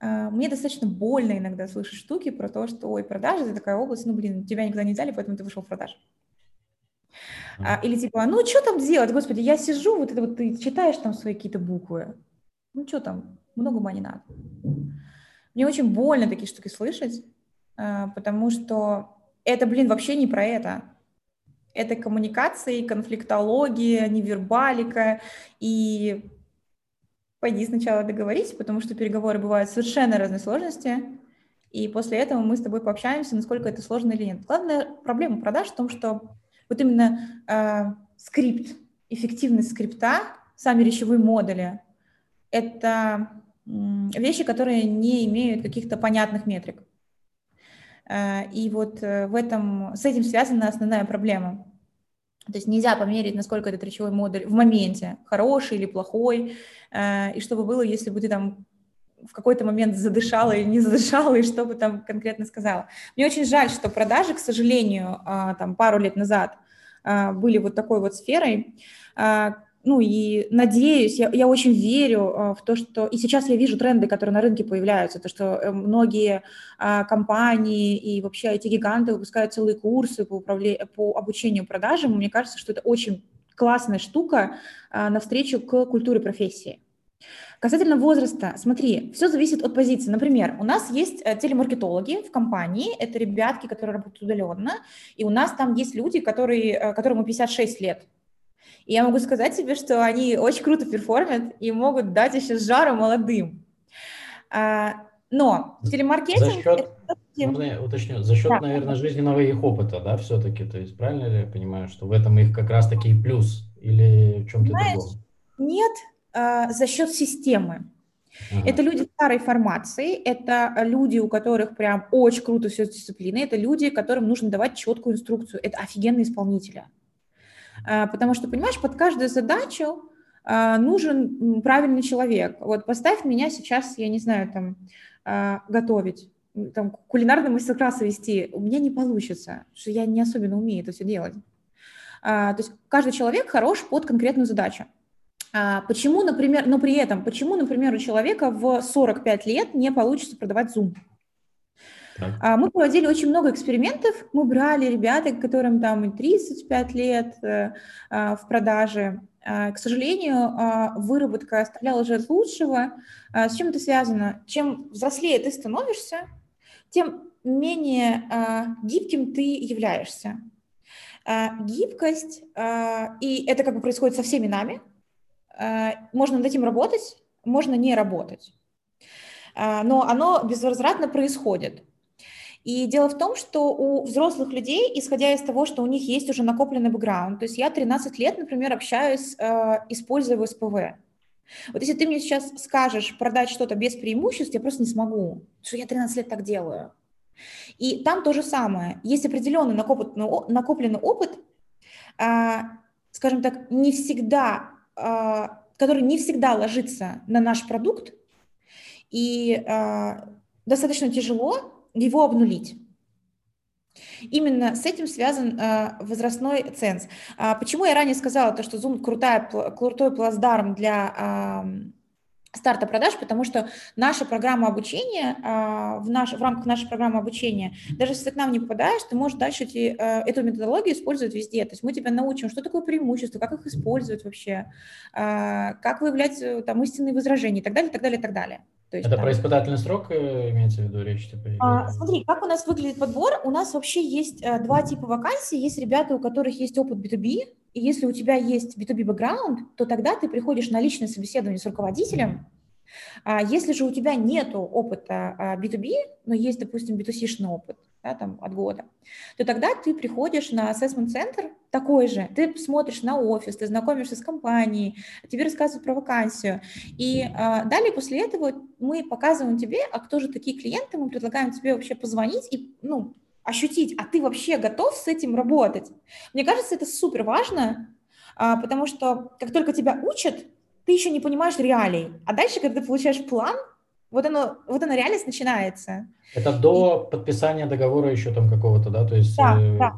мне достаточно больно иногда слышать штуки про то, что, ой, продажи – это такая область, ну, блин, тебя никогда не взяли, поэтому ты вышел в продажи. А, или типа, ну что там делать, господи, я сижу, вот это вот ты читаешь там свои какие-то буквы. Ну что там, много ума не надо. Мне очень больно такие штуки слышать, а, потому что это, блин, вообще не про это. Это коммуникации, конфликтология, невербалика. И пойди сначала договорись, потому что переговоры бывают совершенно разной сложности. И после этого мы с тобой пообщаемся, насколько это сложно или нет. Главная проблема продаж в том, что вот именно э, скрипт, эффективность скрипта, сами речевые модули, это э, вещи, которые не имеют каких-то понятных метрик. Э, и вот э, в этом, с этим связана основная проблема. То есть нельзя померить, насколько этот речевой модуль в моменте хороший или плохой, э, и что бы было, если бы ты там в какой-то момент задышала или не задышала, и что бы там конкретно сказала. Мне очень жаль, что продажи, к сожалению, а, там пару лет назад а, были вот такой вот сферой. А, ну и надеюсь, я, я очень верю в то, что... И сейчас я вижу тренды, которые на рынке появляются, то, что э, многие компании и вообще эти гиганты выпускают целые курсы по, управлению, по обучению продажам. Мне кажется, что это очень классная штука навстречу к культуре профессии. Касательно возраста, смотри, все зависит от позиции. Например, у нас есть э, телемаркетологи в компании, это ребятки, которые работают удаленно, и у нас там есть люди, которые, э, которым 56 лет. И я могу сказать тебе, что они очень круто перформят и могут дать еще жару молодым. А, но телемаркетинг... За счет, можно я уточню, за счет, да. наверное, жизненного их опыта, да, все-таки, то есть правильно ли я понимаю, что в этом их как раз-таки плюс или в чем-то другом? Нет, а, за счет системы. Ага. Это люди старой формации, это люди, у которых прям очень круто все с дисциплиной, это люди, которым нужно давать четкую инструкцию, это офигенные исполнители. А, потому что, понимаешь, под каждую задачу а, нужен правильный человек. Вот поставь меня сейчас, я не знаю, там, готовить, там, кулинарный мастер-класс вести, у меня не получится, что я не особенно умею это все делать. То есть каждый человек хорош под конкретную задачу. А, почему, например, но при этом, почему, например, у человека в 45 лет не получится продавать Zoom? Так. Мы проводили очень много экспериментов. Мы брали ребят, которым там и 35 лет э, а, в продаже. А, к сожалению, выработка оставляла же от лучшего. С чем это связано? Чем взрослее ты становишься, тем менее гибким ты являешься. Гибкость, и это как бы происходит со всеми нами – можно над этим работать, можно не работать. Но оно безвозвратно происходит. И дело в том, что у взрослых людей, исходя из того, что у них есть уже накопленный бэкграунд, то есть я 13 лет, например, общаюсь, э, используя СПВ. Вот если ты мне сейчас скажешь продать что-то без преимуществ, я просто не смогу, что я 13 лет так делаю. И там то же самое. Есть определенный накопленный, опыт, а, скажем так, не всегда, а, который не всегда ложится на наш продукт, и а, достаточно тяжело его обнулить. Именно с этим связан э, возрастной ценз. А почему я ранее сказала, то, что Zoom крутая, крутой плацдарм для старта продаж, потому что наша программа обучения, э, в, наш, в рамках нашей программы обучения, даже если ты к нам не попадаешь, ты можешь дальше эти, э, эту методологию использовать везде. То есть мы тебя научим, что такое преимущество, как их использовать вообще, э, как выявлять э, там истинные возражения и так далее, и так далее, и так далее. То есть, Это там... про испытательный срок э, имеется в виду речь? Типа, а, смотри, как у нас выглядит подбор. У нас вообще есть а, два типа вакансий. Есть ребята, у которых есть опыт B2B, и если у тебя есть B2B бэкграунд, то тогда ты приходишь на личное собеседование с руководителем, а если же у тебя нет опыта B2B, а, но есть, допустим, B2C-шный опыт, да, там, от года, то тогда ты приходишь на ассессмент-центр такой же, ты смотришь на офис, ты знакомишься с компанией, тебе рассказывают про вакансию, и а, далее после этого мы показываем тебе, а кто же такие клиенты, мы предлагаем тебе вообще позвонить и, ну, ощутить, а ты вообще готов с этим работать. Мне кажется, это супер важно, а, потому что как только тебя учат, ты еще не понимаешь реалий. А дальше, когда ты получаешь план, вот оно, вот оно реальность начинается. Это до и... подписания договора еще там какого-то, да? То есть, да, э... да,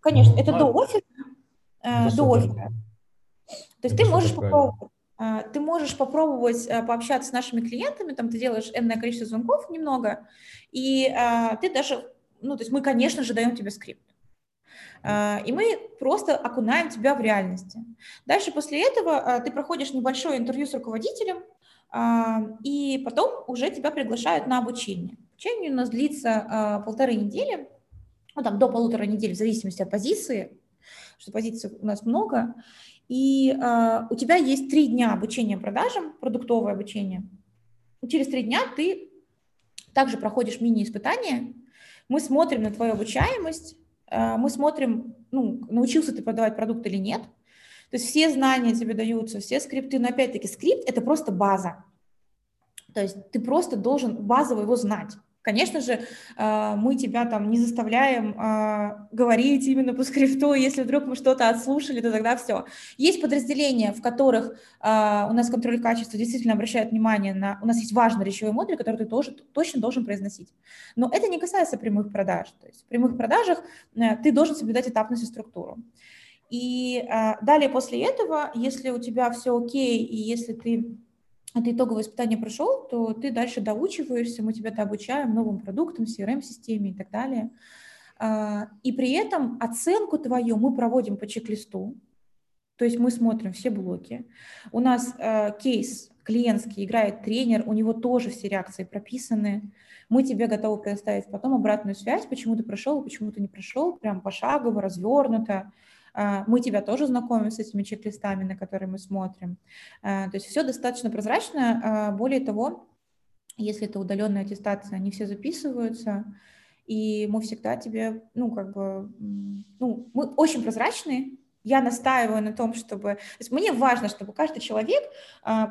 конечно. Ну, это а... до офиса. Э, до офиса. То есть это ты можешь попробовать. Э, ты можешь попробовать э, пообщаться с нашими клиентами, там ты делаешь энное количество звонков немного, и э, ты даже, ну, то есть мы, конечно же, даем тебе скрипт. А, и мы просто окунаем тебя в реальности. Дальше после этого а, ты проходишь небольшое интервью с руководителем, а, и потом уже тебя приглашают на обучение. Обучение у нас длится полторы недели, ну там до полутора недель в зависимости от позиции, что позиций у нас много. И у тебя есть три дня обучения продажам, продуктовое обучение. Через три дня ты также проходишь мини-испытание. Мы смотрим на твою обучаемость, мы смотрим, ну, научился ты продавать продукт или нет. То есть все знания тебе даются, все скрипты, но опять-таки скрипт – это просто база. То есть ты просто должен базово его знать. Конечно же, э, мы тебя там не заставляем э, говорить именно по скрипту, если вдруг мы что-то отслушали, то тогда все. Есть подразделения, в которых э, у нас контроль качества действительно обращает внимание на... У нас есть важный речевой модуль, который ты тоже точно должен произносить. Но это не касается прямых продаж. То есть в прямых продажах ты должен соблюдать этапность и структуру. И далее после этого, если у тебя все окей, и если ты это итоговое испытание прошел, то ты дальше доучиваешься, мы тебя обучаем новым продуктам, CRM-системе и так далее. А, и при этом оценку твою мы проводим по чек-листу, то есть мы смотрим все блоки. У нас э, кейс клиентский, играет тренер, у него тоже все реакции прописаны. Мы тебе готовы предоставить потом обратную связь, почему ты прошел, почему ты не прошел, прям пошагово, развернуто. А, мы тебя тоже знакомим с этими чек-листами, на которые мы смотрим. А, то есть все достаточно прозрачно. А, более того, если это удаленная аттестация, они все записываются, и мы всегда тебе, ну, как бы, ну, мы очень прозрачные, я настаиваю на том, чтобы... То есть мне важно, чтобы каждый человек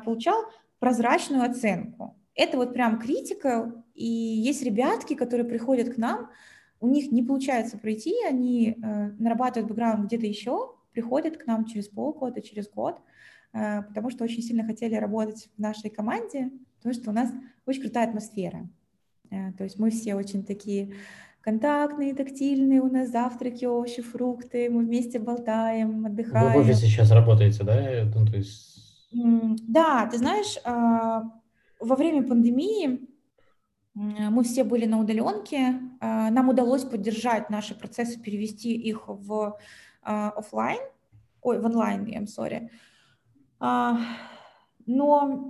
получал прозрачную оценку. Это вот прям критика, и есть ребятки, которые приходят к нам, у них не получается пройти, они э, нарабатывают бэкграунд где-то еще, приходят к нам через полгода, через год, э, потому что очень сильно хотели работать в нашей команде, потому что у нас очень крутая атмосфера. Э, то есть мы все очень такие контактные, тактильные, у нас завтраки, овощи, фрукты, мы вместе болтаем, отдыхаем. Вы в офисе сейчас работаете, да? Ну, то есть... Да, ты знаешь, э, во время пандемии мы все были на удаленке, а, нам удалось поддержать наши процессы, перевести их в а, офлайн, ой, в онлайн, I'm sorry. А, но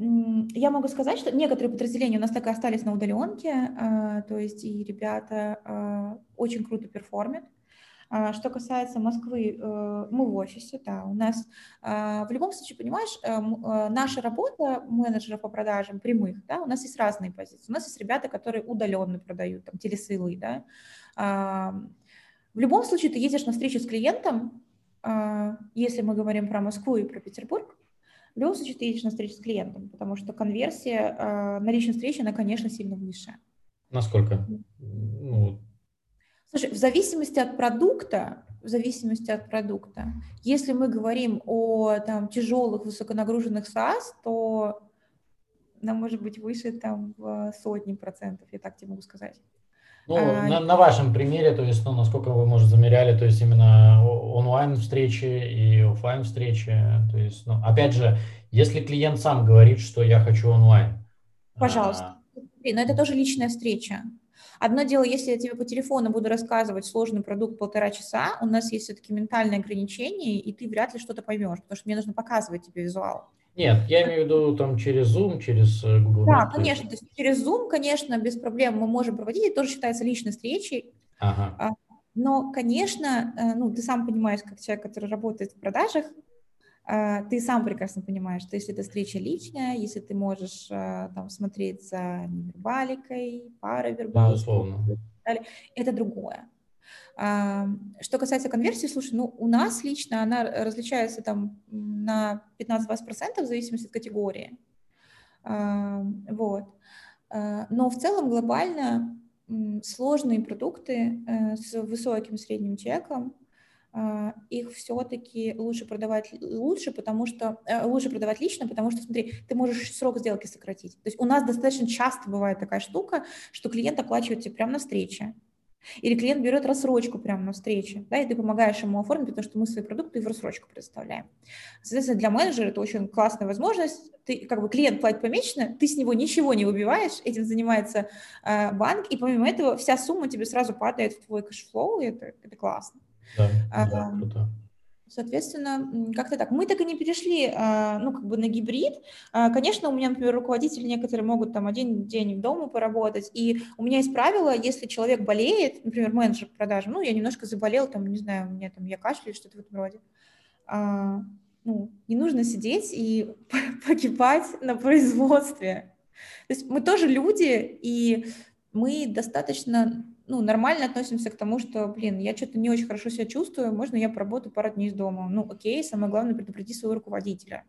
я могу сказать, что некоторые подразделения у нас так и остались на удаленке, то есть и ребята очень круто перформят. А, что касается Москвы, э, мы в офисе, да, у нас а, в любом случае, понимаешь, э, э, наша работа менеджеров по продажам прямых, да, у нас есть разные позиции. У нас есть ребята, которые удаленно продают, там, телесылы, да. А, в любом случае, ты едешь на встречу с клиентом, если мы говорим про Москву и про Петербург, плюс еще ты едешь на встречу с клиентом, потому что конверсия на личной встрече, она, конечно, сильно выше. Насколько? Ну... Слушай, в зависимости от продукта, в зависимости от продукта, если мы говорим о там, тяжелых, высоконагруженных SaaS, то она может быть выше там в сотни процентов, я так тебе могу сказать. Ну, а, на, на вашем примере, то есть, ну, насколько вы, может, замеряли, то есть именно онлайн встречи и офлайн встречи, то есть, ну, опять же, если клиент сам говорит, что я хочу онлайн. Пожалуйста. А... Но это тоже личная встреча. Одно дело, если я тебе по телефону буду рассказывать сложный продукт полтора часа, у нас есть все-таки ментальные ограничения, и ты вряд ли что-то поймешь, потому что мне нужно показывать тебе визуал. Нет, я имею в виду там через Zoom, через э, Google Да, Meet, конечно, то есть через Zoom, конечно, без проблем мы можем проводить, это тоже считается личной встречей. Ага. А, но, конечно, э, ну, ты сам понимаешь, как человек, который работает в продажах, ты сам прекрасно понимаешь, что если эта встреча личная, если ты можешь э, там смотреть за невербаликой, паравербаликой, Безусловно. это другое. Что касается конверсии, слушай, ну у нас лично она различается там на 15-20% в зависимости от категории. Вот. А, но в целом глобально сложные продукты э, с высоким средним чеком, а, их все-таки лучше продавать лучше, потому что э, лучше продавать лично, потому что, смотри, ты можешь срок сделки сократить. То есть у нас достаточно часто бывает такая штука, что клиент оплачивает тебе прямо на встрече. Или клиент берет рассрочку прямо на встрече, да, и ты помогаешь ему оформить, потому что мы свои продукты в рассрочку предоставляем. Соответственно, для менеджера это очень классная возможность. Ты, как бы, клиент платит помесячно, ты с него ничего не выбиваешь, этим занимается э, банк, и помимо этого вся сумма тебе сразу падает в твой cash flow, и это, это классно. Да, а, да, круто. Соответственно, как-то так. Мы так и не перешли, а, ну, как бы на гибрид. А, конечно, у меня, например, руководители некоторые могут там один день в дома поработать, и у меня есть правило, если человек болеет, например, менеджер по продажам, ну, я немножко заболел, там, не знаю, у меня там, я кашляю, что-то в этом роде, а, ну, не нужно сидеть и [laughs] погибать на производстве. То есть мы тоже люди, и мы достаточно ну, нормально относимся к тому, что, блин, я что-то не очень хорошо себя чувствую, можно я поработаю пару дней из дома. Ну, окей, самое главное предупреди своего руководителя.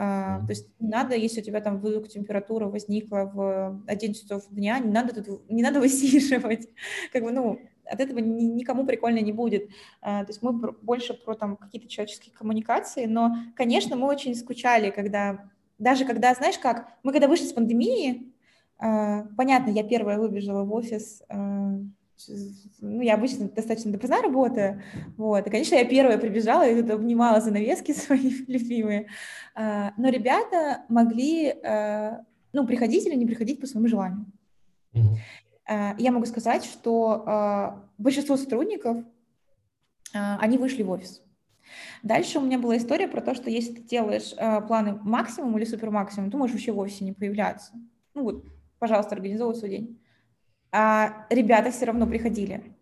А, то есть не надо, если у тебя там вдруг температура возникла в 11 часов дня, не надо, тут, не надо [laughs] высиживать. Как бы, ну, от этого ни, никому прикольно не будет. А, то есть мы больше про там какие-то человеческие коммуникации, но, конечно, мы очень скучали, когда, даже когда, знаешь как, мы когда вышли с пандемии, понятно, я первая выбежала в офис, а, ну, я обычно достаточно допоздна работаю, вот, и, конечно, я первая прибежала и тут обнимала занавески [laughs] свои любимые, а, но ребята могли, ну, приходить или не приходить по своему желанию. Mm-hmm. Я могу сказать, что большинство сотрудников, они вышли в офис. Дальше у меня была история про то, что если ты делаешь планы максимум или супер максимум, ты можешь вообще в офисе не появляться. Ну вот, пожалуйста, организовывай свой день. А ребята все равно приходили.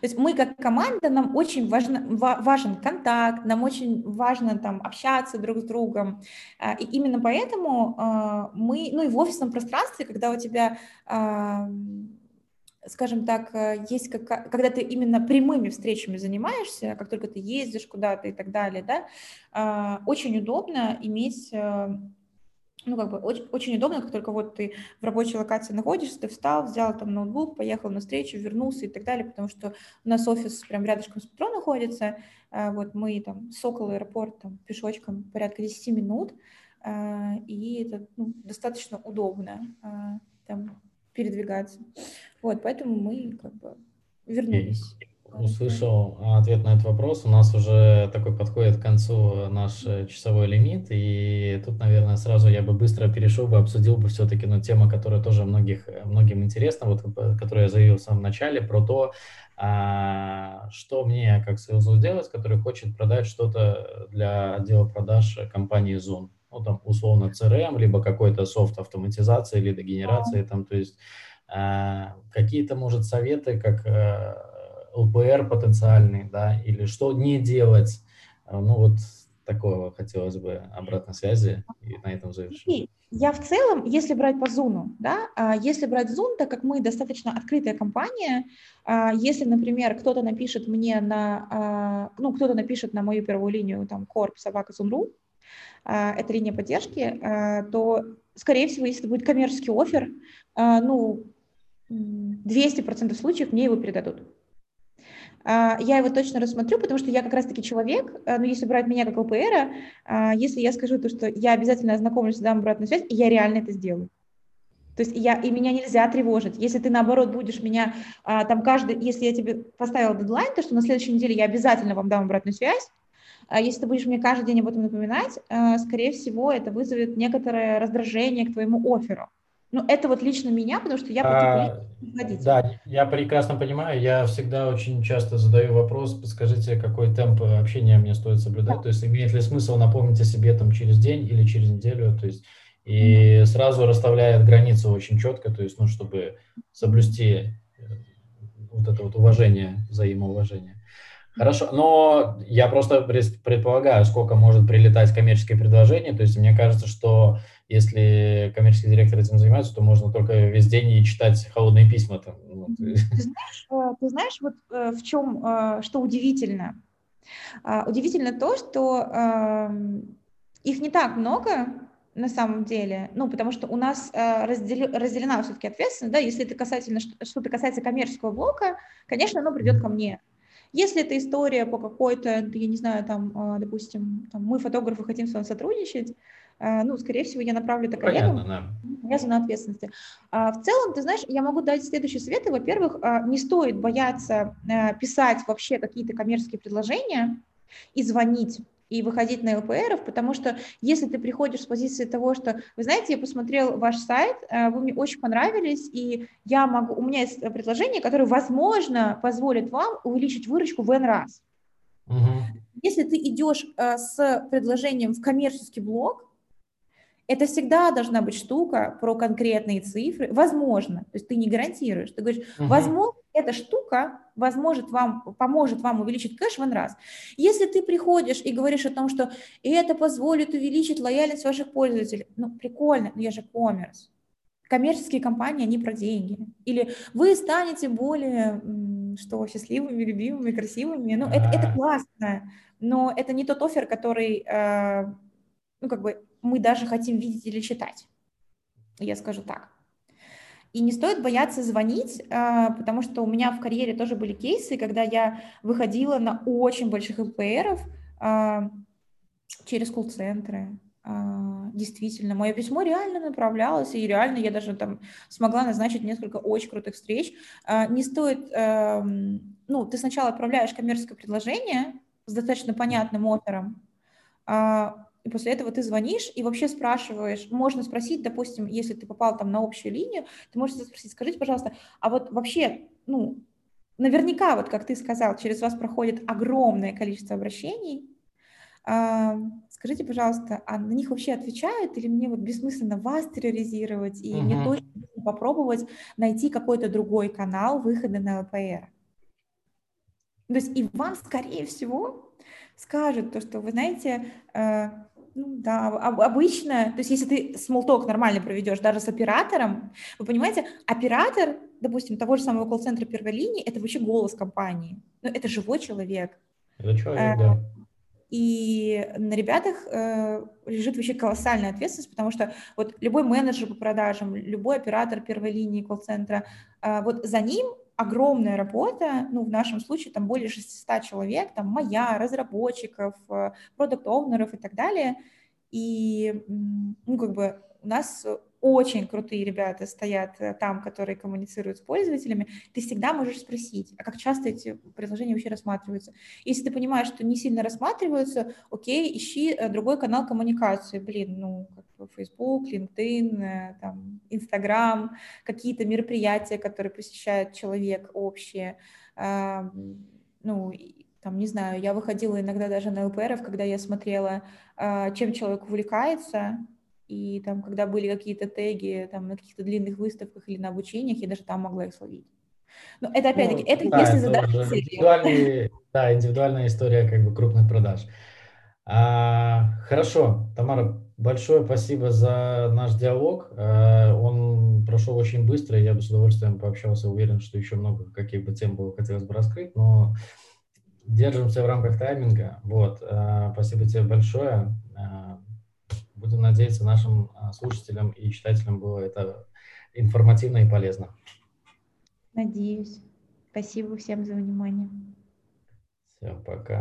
То есть мы как команда, нам очень важно, важен контакт, нам очень важно там общаться друг с другом. А, и именно поэтому а, мы, ну и в офисном пространстве, когда у тебя а, скажем так, есть как, когда ты именно прямыми встречами занимаешься, как только ты ездишь куда-то и так далее, да, очень удобно иметь ну, как бы очень, очень удобно, как только вот ты в рабочей локации находишься, ты встал, взял там ноутбук, поехал на встречу, вернулся и так далее, потому что у нас офис прям рядышком с метро находится, а, вот мы там с около аэропорта там, пешочком порядка 10 минут, а, и это ну, достаточно удобно а, там передвигаться. Вот, поэтому мы как бы вернулись услышал ответ на этот вопрос. У нас уже такой подходит к концу наш э, часовой лимит, и тут, наверное, сразу я бы быстро перешел бы, обсудил бы все-таки ну, тема, которая тоже многих, э, многим интересна, вот, э, которую я заявил в самом начале, про то, а, что мне как сейлзу сделать, который хочет продать что-то для отдела продаж компании Zoom. Ну, там, условно, CRM, либо какой-то софт автоматизации, лидогенерации, там, то есть а, какие-то, может, советы, как ЛПР потенциальный, да, или что не делать. А, ну вот такого хотелось бы обратной связи, и на этом завершим. Я в целом, если брать по Zoom, да, а, если брать Zoom, так как мы достаточно открытая компания, а, если, например, кто-то напишет мне на, ну, кто-то напишет на мою первую линию, там, корп, собака, Zoom.ru, это линия поддержки, то, скорее всего, если это будет коммерческий офер, ну, 200% случаев мне его передадут. Я его точно рассмотрю, потому что я как раз-таки человек, ну, если брать меня как ЛПР, если я скажу то, что я обязательно ознакомлюсь, дам обратную связь, я реально это сделаю. То есть я, и меня нельзя тревожить. Если ты, наоборот, будешь меня а, там каждый, если я тебе поставила дедлайн, то что на следующей неделе я обязательно вам дам обратную связь, а если ты будешь мне каждый день об этом напоминать, а, скорее всего, это вызовет некоторое раздражение к твоему офферу. Ну, это вот лично меня, потому что я а, Да, я прекрасно понимаю. Я всегда очень часто задаю вопрос, подскажите, какой темп общения мне стоит соблюдать. Да. То есть имеет ли смысл напомнить о себе там через день или через неделю? То есть и сразу расставляет границы очень четко, то есть, ну, чтобы соблюсти э, вот это вот уважение, взаимоуважение. Хорошо, но я просто предполагаю, сколько может прилетать коммерческие предложения, то есть мне кажется, что если коммерческий директор этим занимается, то можно только весь день и читать холодные письма. Там. Ну, ты знаешь, э, ты знаешь, вот э, в чем, что удивительно? А, удивительно то, что эм, их не так много, на самом деле, ну, потому что у нас э, раздел, разделена все-таки ответственность, да, если это касательно, что-то касается коммерческого блока, конечно, оно придет ко мне. Если это история по какой-то, я не знаю, там, э, допустим, там, мы, фотографы, хотим с вами сотрудничать, э, ну, скорее всего, я направлю это коллегам, Понятно, да. зона ответственности. А в целом, ты знаешь, я могу дать следующие советы. Во-первых, не стоит бояться э, писать вообще какие-то коммерческие предложения и звонить и выходить на ЛПРов, потому что если ты приходишь с позиции того, что, вы знаете, я посмотрел ваш сайт, э, вы мне очень понравились, и я могу, у меня есть предложение, которое, возможно, позволит вам увеличить выручку в N раз. Угу. Если ты идешь э, с предложением в коммерческий блок, это всегда должна быть штука про конкретные цифры. Возможно, то есть ты не гарантируешь. Ты говоришь, угу. возможно, эта штука возможет вам, поможет вам увеличить кэш в один раз. Если ты приходишь и говоришь о том, что это позволит увеличить лояльность ваших пользователей, ну, прикольно, но я же коммерс. Коммерческие компании, они про деньги. Или вы станете более, что, счастливыми, любимыми, красивыми. Ну, это, это классно, но это не тот офер, который, э, ну, как бы, мы даже хотим видеть или читать. Я скажу так. И не стоит бояться звонить, а, потому что у меня в карьере тоже были кейсы, когда я выходила на очень больших ЛПРов а, через колл-центры. А, действительно, мое письмо реально направлялось, и реально я даже там смогла назначить несколько очень крутых встреч. Не стоит, ну, ты сначала отправляешь коммерческое предложение с достаточно понятным оффером, и после этого ты звонишь и вообще спрашиваешь, можно спросить, допустим, если ты попал там на общую линию, ты можешь спросить, скажите, пожалуйста, а вот вообще, ну, наверняка, вот как ты сказал, через вас проходит огромное количество обращений, а, скажите, пожалуйста, а на них вообще отвечают или мне вот бессмысленно вас терроризировать и uh-huh. мне точно попробовать найти какой-то другой канал выхода на ЛПР? То есть и вам, скорее всего, скажут то, что вы знаете, э, да, обычно, то есть если ты смолток нормально проведешь даже с оператором, вы понимаете, оператор, допустим, того же самого колл-центра первой линии, это вообще голос компании, ну это живой человек. Это человек, да. И на ребятах э, лежит вообще колоссальная ответственность, потому что вот любой менеджер по продажам, любой оператор первой линии колл-центра, э, вот за ним огромная работа, ну, в нашем случае там более 600 человек, там моя, разработчиков, э, продукт-оунеров и так далее. И, ну, как бы у нас очень крутые ребята стоят э, там, которые коммуницируют с пользователями, ты всегда можешь спросить, а как часто эти предложения вообще рассматриваются. Если ты понимаешь, что не сильно рассматриваются, окей, ищи э, другой канал коммуникации. Блин, ну, как Facebook, LinkedIn, э, там, Instagram, какие-то мероприятия, которые посещает человек общие. Ну, там, не знаю, я выходила иногда даже на ЛПРов, когда я смотрела, чем человек увлекается, и там, когда были какие-то теги там, на каких-то длинных выставках или на обучениях, я даже там могла их словить. Но это опять-таки, ну, это да, если задать индивидуальный, Да, индивидуальная история как бы крупных продаж. А, хорошо, Тамара, большое спасибо за наш диалог. А, он прошел очень быстро, я бы с удовольствием пообщался, уверен, что еще много каких бы тем было хотелось бы раскрыть, но держимся в рамках тайминга. Вот, а, спасибо тебе большое. Будем надеяться, нашим а, слушателям и читателям было это информативно и полезно. Надеюсь. Спасибо всем за внимание. Всем пока.